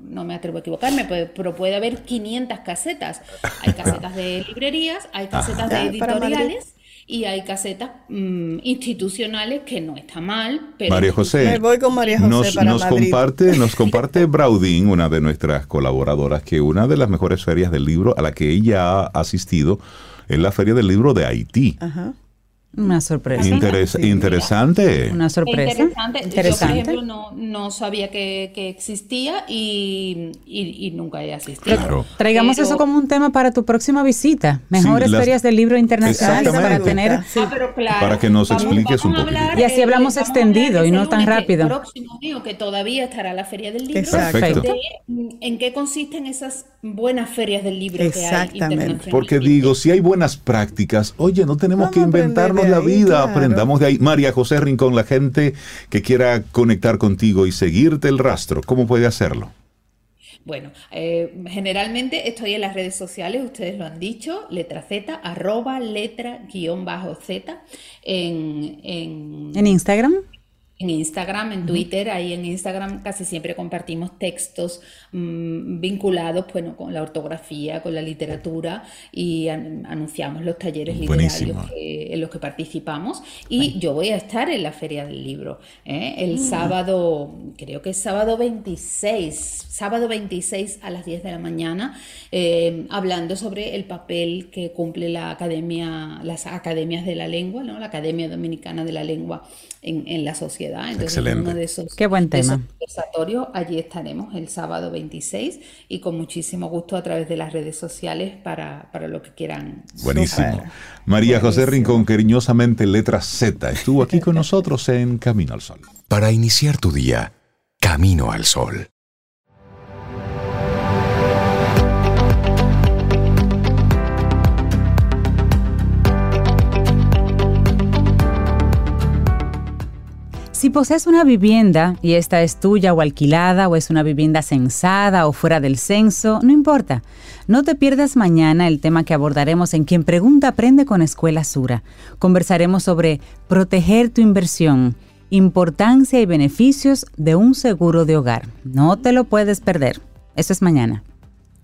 no me atrevo a equivocarme, pero puede haber 500 casetas. Hay casetas de librerías, hay casetas de editoriales y hay casetas mm, institucionales que no está mal. Pero María José, me voy con María José nos, para nos comparte, nos comparte Braudín, una de nuestras colaboradoras, que una de las mejores ferias del libro a la que ella ha asistido es la feria del libro de Haití. Ajá. Una sorpresa. Interesante. Una sorpresa. Interesante. Yo, por ejemplo, no, no sabía que, que existía y, y, nunca he asistido. Claro. Traigamos eso como un tema para tu próxima visita. Mejores ferias del libro internacional para tener. Ah, pero claro, para que nos expliques un poquito. Y así hablamos extendido y no tan rápido. El próximo mío, que todavía estará la feria del libro. Perfecto. ¿En qué consisten esas buenas ferias del libro que hay? Porque digo, si hay buenas prácticas, oye, no tenemos que inventarnos la vida, aprendamos de ahí. María José Rincón, la gente que quiera conectar contigo y seguirte el rastro, ¿cómo puede hacerlo? Bueno, eh, generalmente estoy en las redes sociales, ustedes lo han dicho, letra Z, arroba letra guion bajo Z en, en, ¿En Instagram en Instagram, en Twitter, ahí en Instagram casi siempre compartimos textos mm, vinculados bueno, con la ortografía, con la literatura y anunciamos los talleres literarios en los que participamos. Y yo voy a estar en la Feria del Libro ¿eh? el mm. sábado, creo que es sábado 26, sábado 26 a las 10 de la mañana, eh, hablando sobre el papel que cumple la academia, las academias de la lengua, ¿no? la Academia Dominicana de la Lengua en, en la sociedad Entonces, Excelente. uno de esos, Qué buen de esos tema. conversatorios, allí estaremos el sábado 26 y con muchísimo gusto a través de las redes sociales para, para lo que quieran. Buenísimo. María José Rincón, cariñosamente letra Z, estuvo aquí con nosotros en Camino al Sol. Para iniciar tu día, Camino al Sol. Si posees una vivienda y esta es tuya o alquilada o es una vivienda censada o fuera del censo, no importa. No te pierdas mañana el tema que abordaremos en Quien Pregunta Aprende con Escuela Sura. Conversaremos sobre proteger tu inversión, importancia y beneficios de un seguro de hogar. No te lo puedes perder. Eso es mañana.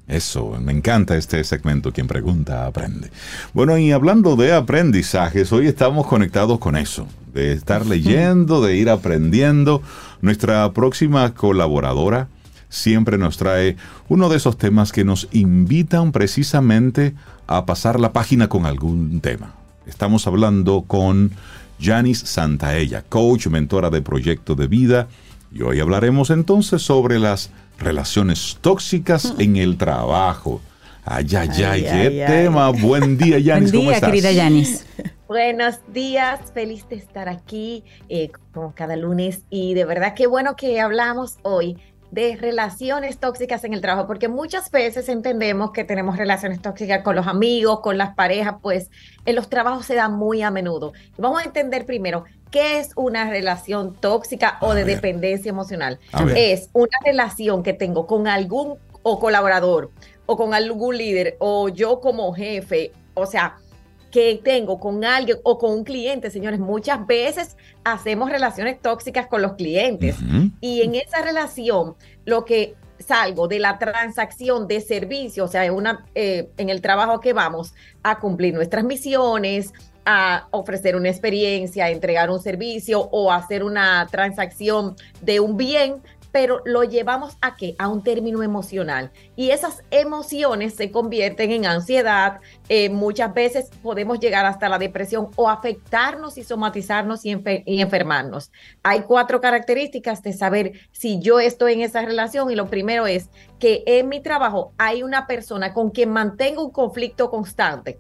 Eso, me encanta este segmento, quien pregunta aprende. Bueno, y hablando de aprendizajes, hoy estamos conectados con eso, de estar leyendo, de ir aprendiendo. Nuestra próxima colaboradora siempre nos trae uno de esos temas que nos invitan precisamente a pasar la página con algún tema. Estamos hablando con Janice Santaella, coach, mentora de proyecto de vida, y hoy hablaremos entonces sobre las relaciones tóxicas en el trabajo. Ay, ay, ay, Ay, qué ay, ay. tema. Buen día, Yanis, Buen ¿cómo día, estás? querida Yanis. Buenos días, feliz de estar aquí eh, como cada lunes y de verdad qué bueno que hablamos hoy de relaciones tóxicas en el trabajo, porque muchas veces entendemos que tenemos relaciones tóxicas con los amigos, con las parejas, pues en los trabajos se da muy a menudo. Vamos a entender primero qué es una relación tóxica o A de dependencia emocional. A ver. Es una relación que tengo con algún o colaborador o con algún líder o yo como jefe, o sea, que tengo con alguien o con un cliente, señores, muchas veces hacemos relaciones tóxicas con los clientes. Y en esa relación, lo que salgo de la transacción de servicio, o sea, una, eh, en el trabajo que vamos a cumplir nuestras misiones, a ofrecer una experiencia, entregar un servicio o hacer una transacción de un bien, pero lo llevamos a qué? A un término emocional. Y esas emociones se convierten en ansiedad. eh, muchas veces podemos llegar hasta la depresión o afectarnos y somatizarnos y enfermarnos. Hay cuatro características de saber si yo estoy en esa relación y lo primero es que en mi trabajo hay una persona con quien mantengo un conflicto constante.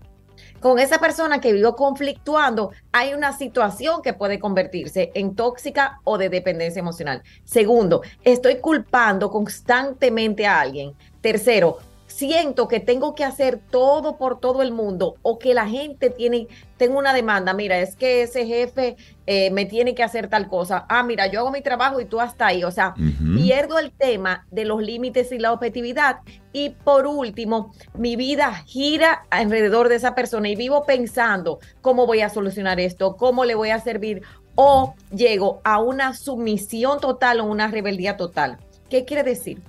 Con esa persona que vivo conflictuando, hay una situación que puede convertirse en tóxica o de dependencia emocional. Segundo, estoy culpando constantemente a alguien. Tercero, siento que tengo que hacer todo por todo el mundo o que la gente tiene, tengo una demanda, mira, es que ese jefe eh, me tiene que hacer tal cosa. Ah, mira, yo hago mi trabajo y tú hasta ahí. O sea, pierdo el tema de los límites y la objetividad. Y por último, mi vida gira alrededor de esa persona y vivo pensando cómo voy a solucionar esto, cómo le voy a servir o llego a una sumisión total o una rebeldía total. ¿Qué quiere decir?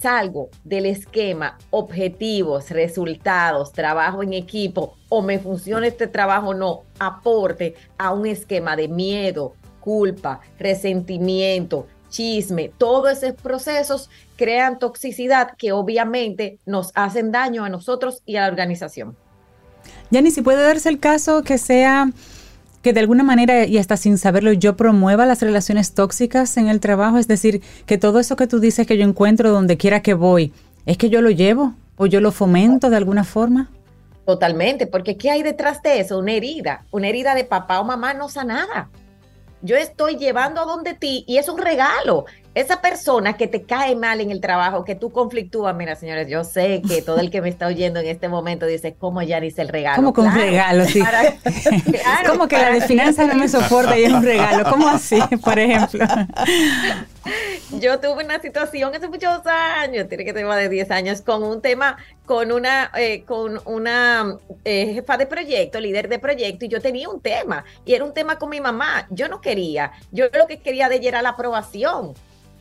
Salgo del esquema, objetivos, resultados, trabajo en equipo o me funciona este trabajo no, aporte a un esquema de miedo, culpa, resentimiento, chisme, todos esos procesos crean toxicidad que obviamente nos hacen daño a nosotros y a la organización. Yani, si puede darse el caso que sea que de alguna manera y hasta sin saberlo yo promueva las relaciones tóxicas en el trabajo, es decir, que todo eso que tú dices que yo encuentro donde quiera que voy, es que yo lo llevo o yo lo fomento de alguna forma. Totalmente, porque ¿qué hay detrás de eso? Una herida, una herida de papá o mamá no sanada. Yo estoy llevando a donde ti y es un regalo. Esa persona que te cae mal en el trabajo, que tú conflictúas, mira, señores, yo sé que todo el que me está oyendo en este momento dice, ¿cómo ya dice el regalo? Como con Claro, regalo, sí. para- claro, Como que la de finanzas no me soporta y es un regalo. ¿Cómo así, por ejemplo? Yo tuve una situación hace muchos años, tiene que tener más de 10 años, con un tema, con una, eh, con una eh, jefa de proyecto, líder de proyecto, y yo tenía un tema, y era un tema con mi mamá. Yo no quería, yo lo que quería de ella era la aprobación.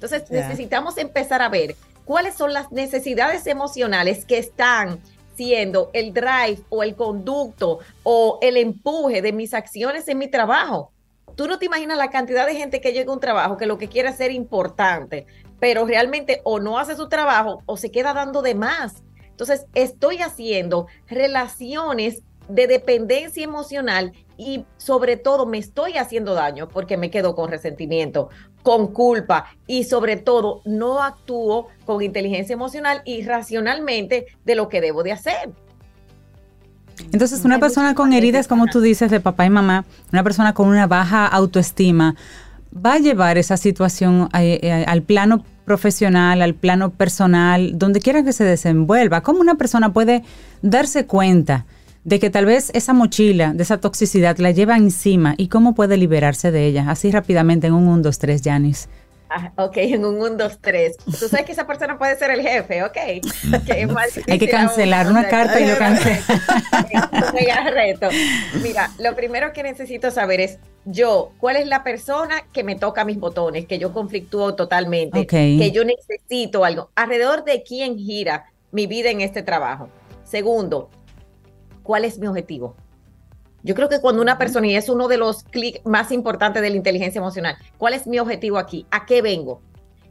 Entonces necesitamos empezar a ver cuáles son las necesidades emocionales que están siendo el drive o el conducto o el empuje de mis acciones en mi trabajo. Tú no te imaginas la cantidad de gente que llega a un trabajo que lo que quiere es ser importante, pero realmente o no hace su trabajo o se queda dando de más. Entonces, estoy haciendo relaciones de dependencia emocional y sobre todo me estoy haciendo daño porque me quedo con resentimiento, con culpa y sobre todo no actúo con inteligencia emocional y racionalmente de lo que debo de hacer. Entonces, una persona con heridas, como tú dices, de papá y mamá, una persona con una baja autoestima, va a llevar esa situación eh, eh, al plano profesional, al plano personal, donde quiera que se desenvuelva. ¿Cómo una persona puede darse cuenta de que tal vez esa mochila de esa toxicidad la lleva encima y cómo puede liberarse de ella? Así rápidamente en un 1, 2, 3, Janis. Ah, ok, en un 1, 2, 3. Tú sabes que esa persona puede ser el jefe, ok. Hay que cancelar una carta y yo cancelo. reto. Mira, lo primero que necesito saber es yo, ¿cuál es la persona que me toca mis botones, que yo conflictúo totalmente, que yo necesito algo? ¿Alrededor de quién gira mi vida en este trabajo? Segundo, ¿cuál es mi objetivo? Yo creo que cuando una persona, y es uno de los clics más importantes de la inteligencia emocional, ¿cuál es mi objetivo aquí? ¿A qué vengo?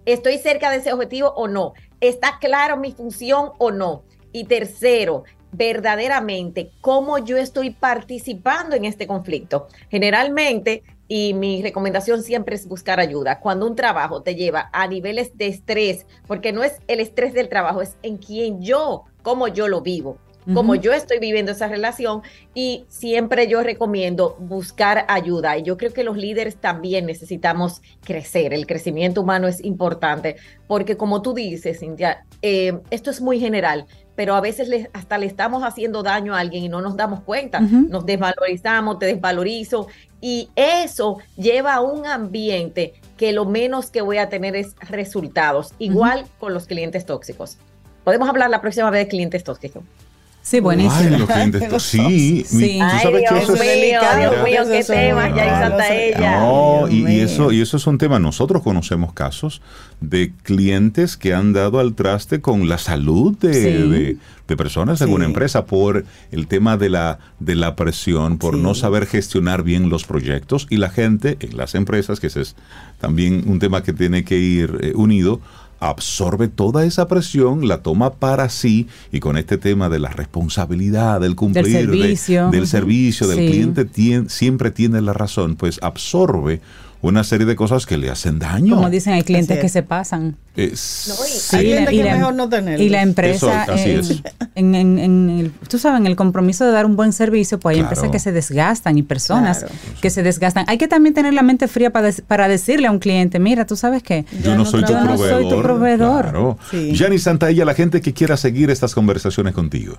¿Estoy cerca de ese objetivo o no? ¿Está claro mi función o no? Y tercero, verdaderamente cómo yo estoy participando en este conflicto. Generalmente, y mi recomendación siempre es buscar ayuda. Cuando un trabajo te lleva a niveles de estrés, porque no es el estrés del trabajo, es en quien yo, cómo yo lo vivo como yo estoy viviendo esa relación y siempre yo recomiendo buscar ayuda. Y yo creo que los líderes también necesitamos crecer. El crecimiento humano es importante porque como tú dices, Cintia, eh, esto es muy general, pero a veces hasta le estamos haciendo daño a alguien y no nos damos cuenta. Nos desvalorizamos, te desvalorizo y eso lleva a un ambiente que lo menos que voy a tener es resultados, igual con los clientes tóxicos. Podemos hablar la próxima vez de clientes tóxicos. Sí, buenísimo. Ay, los clientes, sí, sí. ¿Tú sabes que eso es delicado? Dios mío, qué tema, ya Santa ella. No, y, y, eso, y eso es un tema. Nosotros conocemos casos de clientes que han dado al traste con la salud de, de, de personas en una empresa por el tema de la, de la presión, por no saber gestionar bien los proyectos y la gente en las empresas, que ese es también un tema que tiene que ir eh, unido absorbe toda esa presión, la toma para sí y con este tema de la responsabilidad, del cumplir, del servicio, del, servicio, del cliente siempre tiene la razón, pues absorbe una serie de cosas que le hacen daño. Como dicen, hay clientes que se pasan. sí, hay clientes que mejor no tener. Y la empresa, en, el, tú sabes, en el compromiso de dar un buen servicio, pues hay empresas que se desgastan y personas que se desgastan. Hay que también tener la mente fría para, para decirle a un cliente, mira, tú sabes que yo, no, soy, tu no soy tu proveedor. Claro. Sí. Santa la gente que quiera seguir estas conversaciones contigo.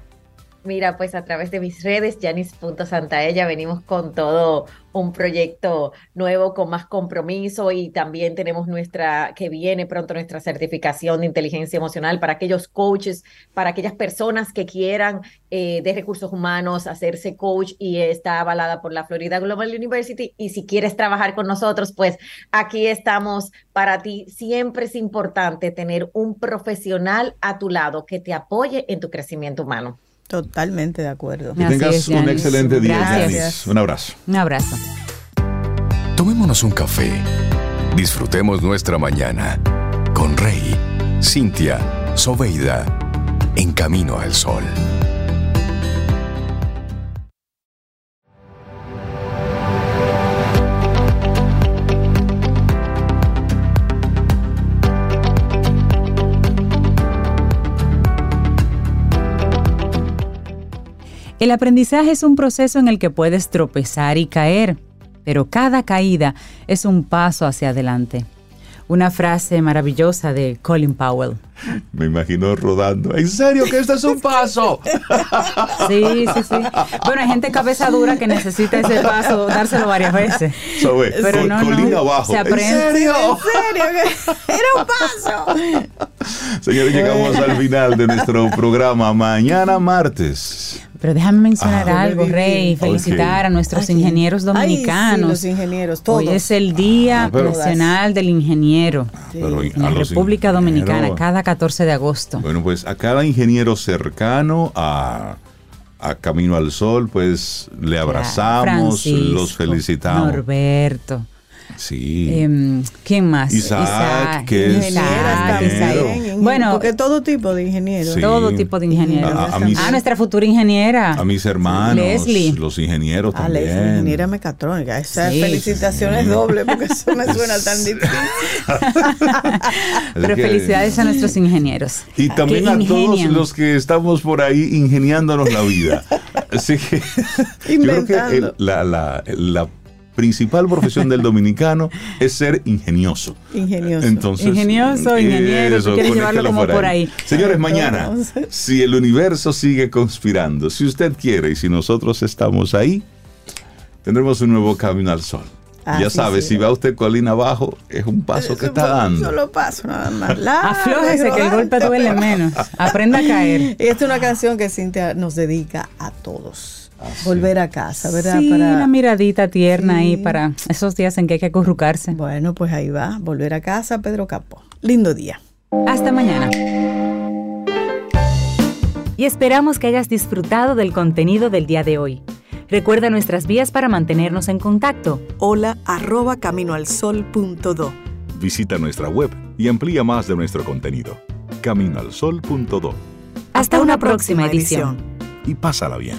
Mira, pues a través de mis redes, Janis.santaella, venimos con todo un proyecto nuevo con más compromiso y también tenemos nuestra, que viene pronto nuestra certificación de inteligencia emocional para aquellos coaches, para aquellas personas que quieran eh, de recursos humanos hacerse coach y está avalada por la Florida Global University. Y si quieres trabajar con nosotros, pues aquí estamos para ti. Siempre es importante tener un profesional a tu lado que te apoye en tu crecimiento humano. Totalmente de acuerdo. Que tengas un excelente día, Gracias. Un abrazo. Un abrazo. Tomémonos un café. Disfrutemos nuestra mañana con Rey, Cintia, Soveida, en camino al sol. El aprendizaje es un proceso en el que puedes tropezar y caer, pero cada caída es un paso hacia adelante. Una frase maravillosa de Colin Powell. Me imagino rodando. ¿En serio que esto es un paso? Sí, sí, sí. Bueno, hay gente cabeza dura que necesita ese paso, dárselo varias veces. Pero no, no, abajo. Se aprende. ¿En serio? ¿En serio? Era un paso. Señores, llegamos al final de nuestro programa. Mañana martes. Pero déjame mencionar ah, algo, Rey, felicitar a nuestros ingenieros dominicanos. Ay, sí, los ingenieros, todos. Hoy es el Día ah, Nacional del Ingeniero sí. en la República Dominicana, cada 14 de agosto. Bueno, pues a cada ingeniero cercano a, a Camino al Sol, pues le abrazamos, Francisco, los felicitamos. Norberto. Sí. Em, ¿Quién más? Isaac, que es Ingenieras ingeniero. también. Bueno, porque todo tipo de ingenieros. Sí. Todo tipo de ingenieros. A- a ah, nuestra futura ingeniera. A mis hermanos, Leslie. los ingenieros Ah, Leslie, también. ingeniera mecatrónica. Esas Sí. felicitaciones dobles porque eso me suena tan difícil. Pero que- felicidades a nuestros ingenieros. Y también que a todos los que estamos por ahí ingeniándonos la vida. Así que yo creo que el- la, la- la principal profesión del dominicano es ser ingenioso. Ingenioso. Entonces, Ingenioso, ingeniero, tú quieres llevarlo como por ahí. Señores, mañana, si el universo sigue conspirando, si usted quiere y si nosotros estamos ahí, tendremos un nuevo camino al sol. Ah, ya sí, sabe, sí. si va usted colina abajo, es un paso que está Un dando. Solo paso nada más. Largo, Aflójese que el golpe duele menos. Aprenda a caer. Y esta es una canción que Cintia nos dedica a todos. Ah, sí. Volver a casa, ¿verdad? Sí, Para- una miradita tierna ahí para esos días en que hay que acurrucarse. Bueno, pues ahí va. Volver a casa, Pedro Capó. Lindo día. Hasta mañana. Y esperamos que hayas disfrutado del contenido del día de hoy. Recuerda nuestras vías para mantenernos en contacto. Hola arroba caminoalsol.do. Visita nuestra web y amplía más de nuestro contenido. Caminoalsol.do Hasta una próxima edición. y pásala bien.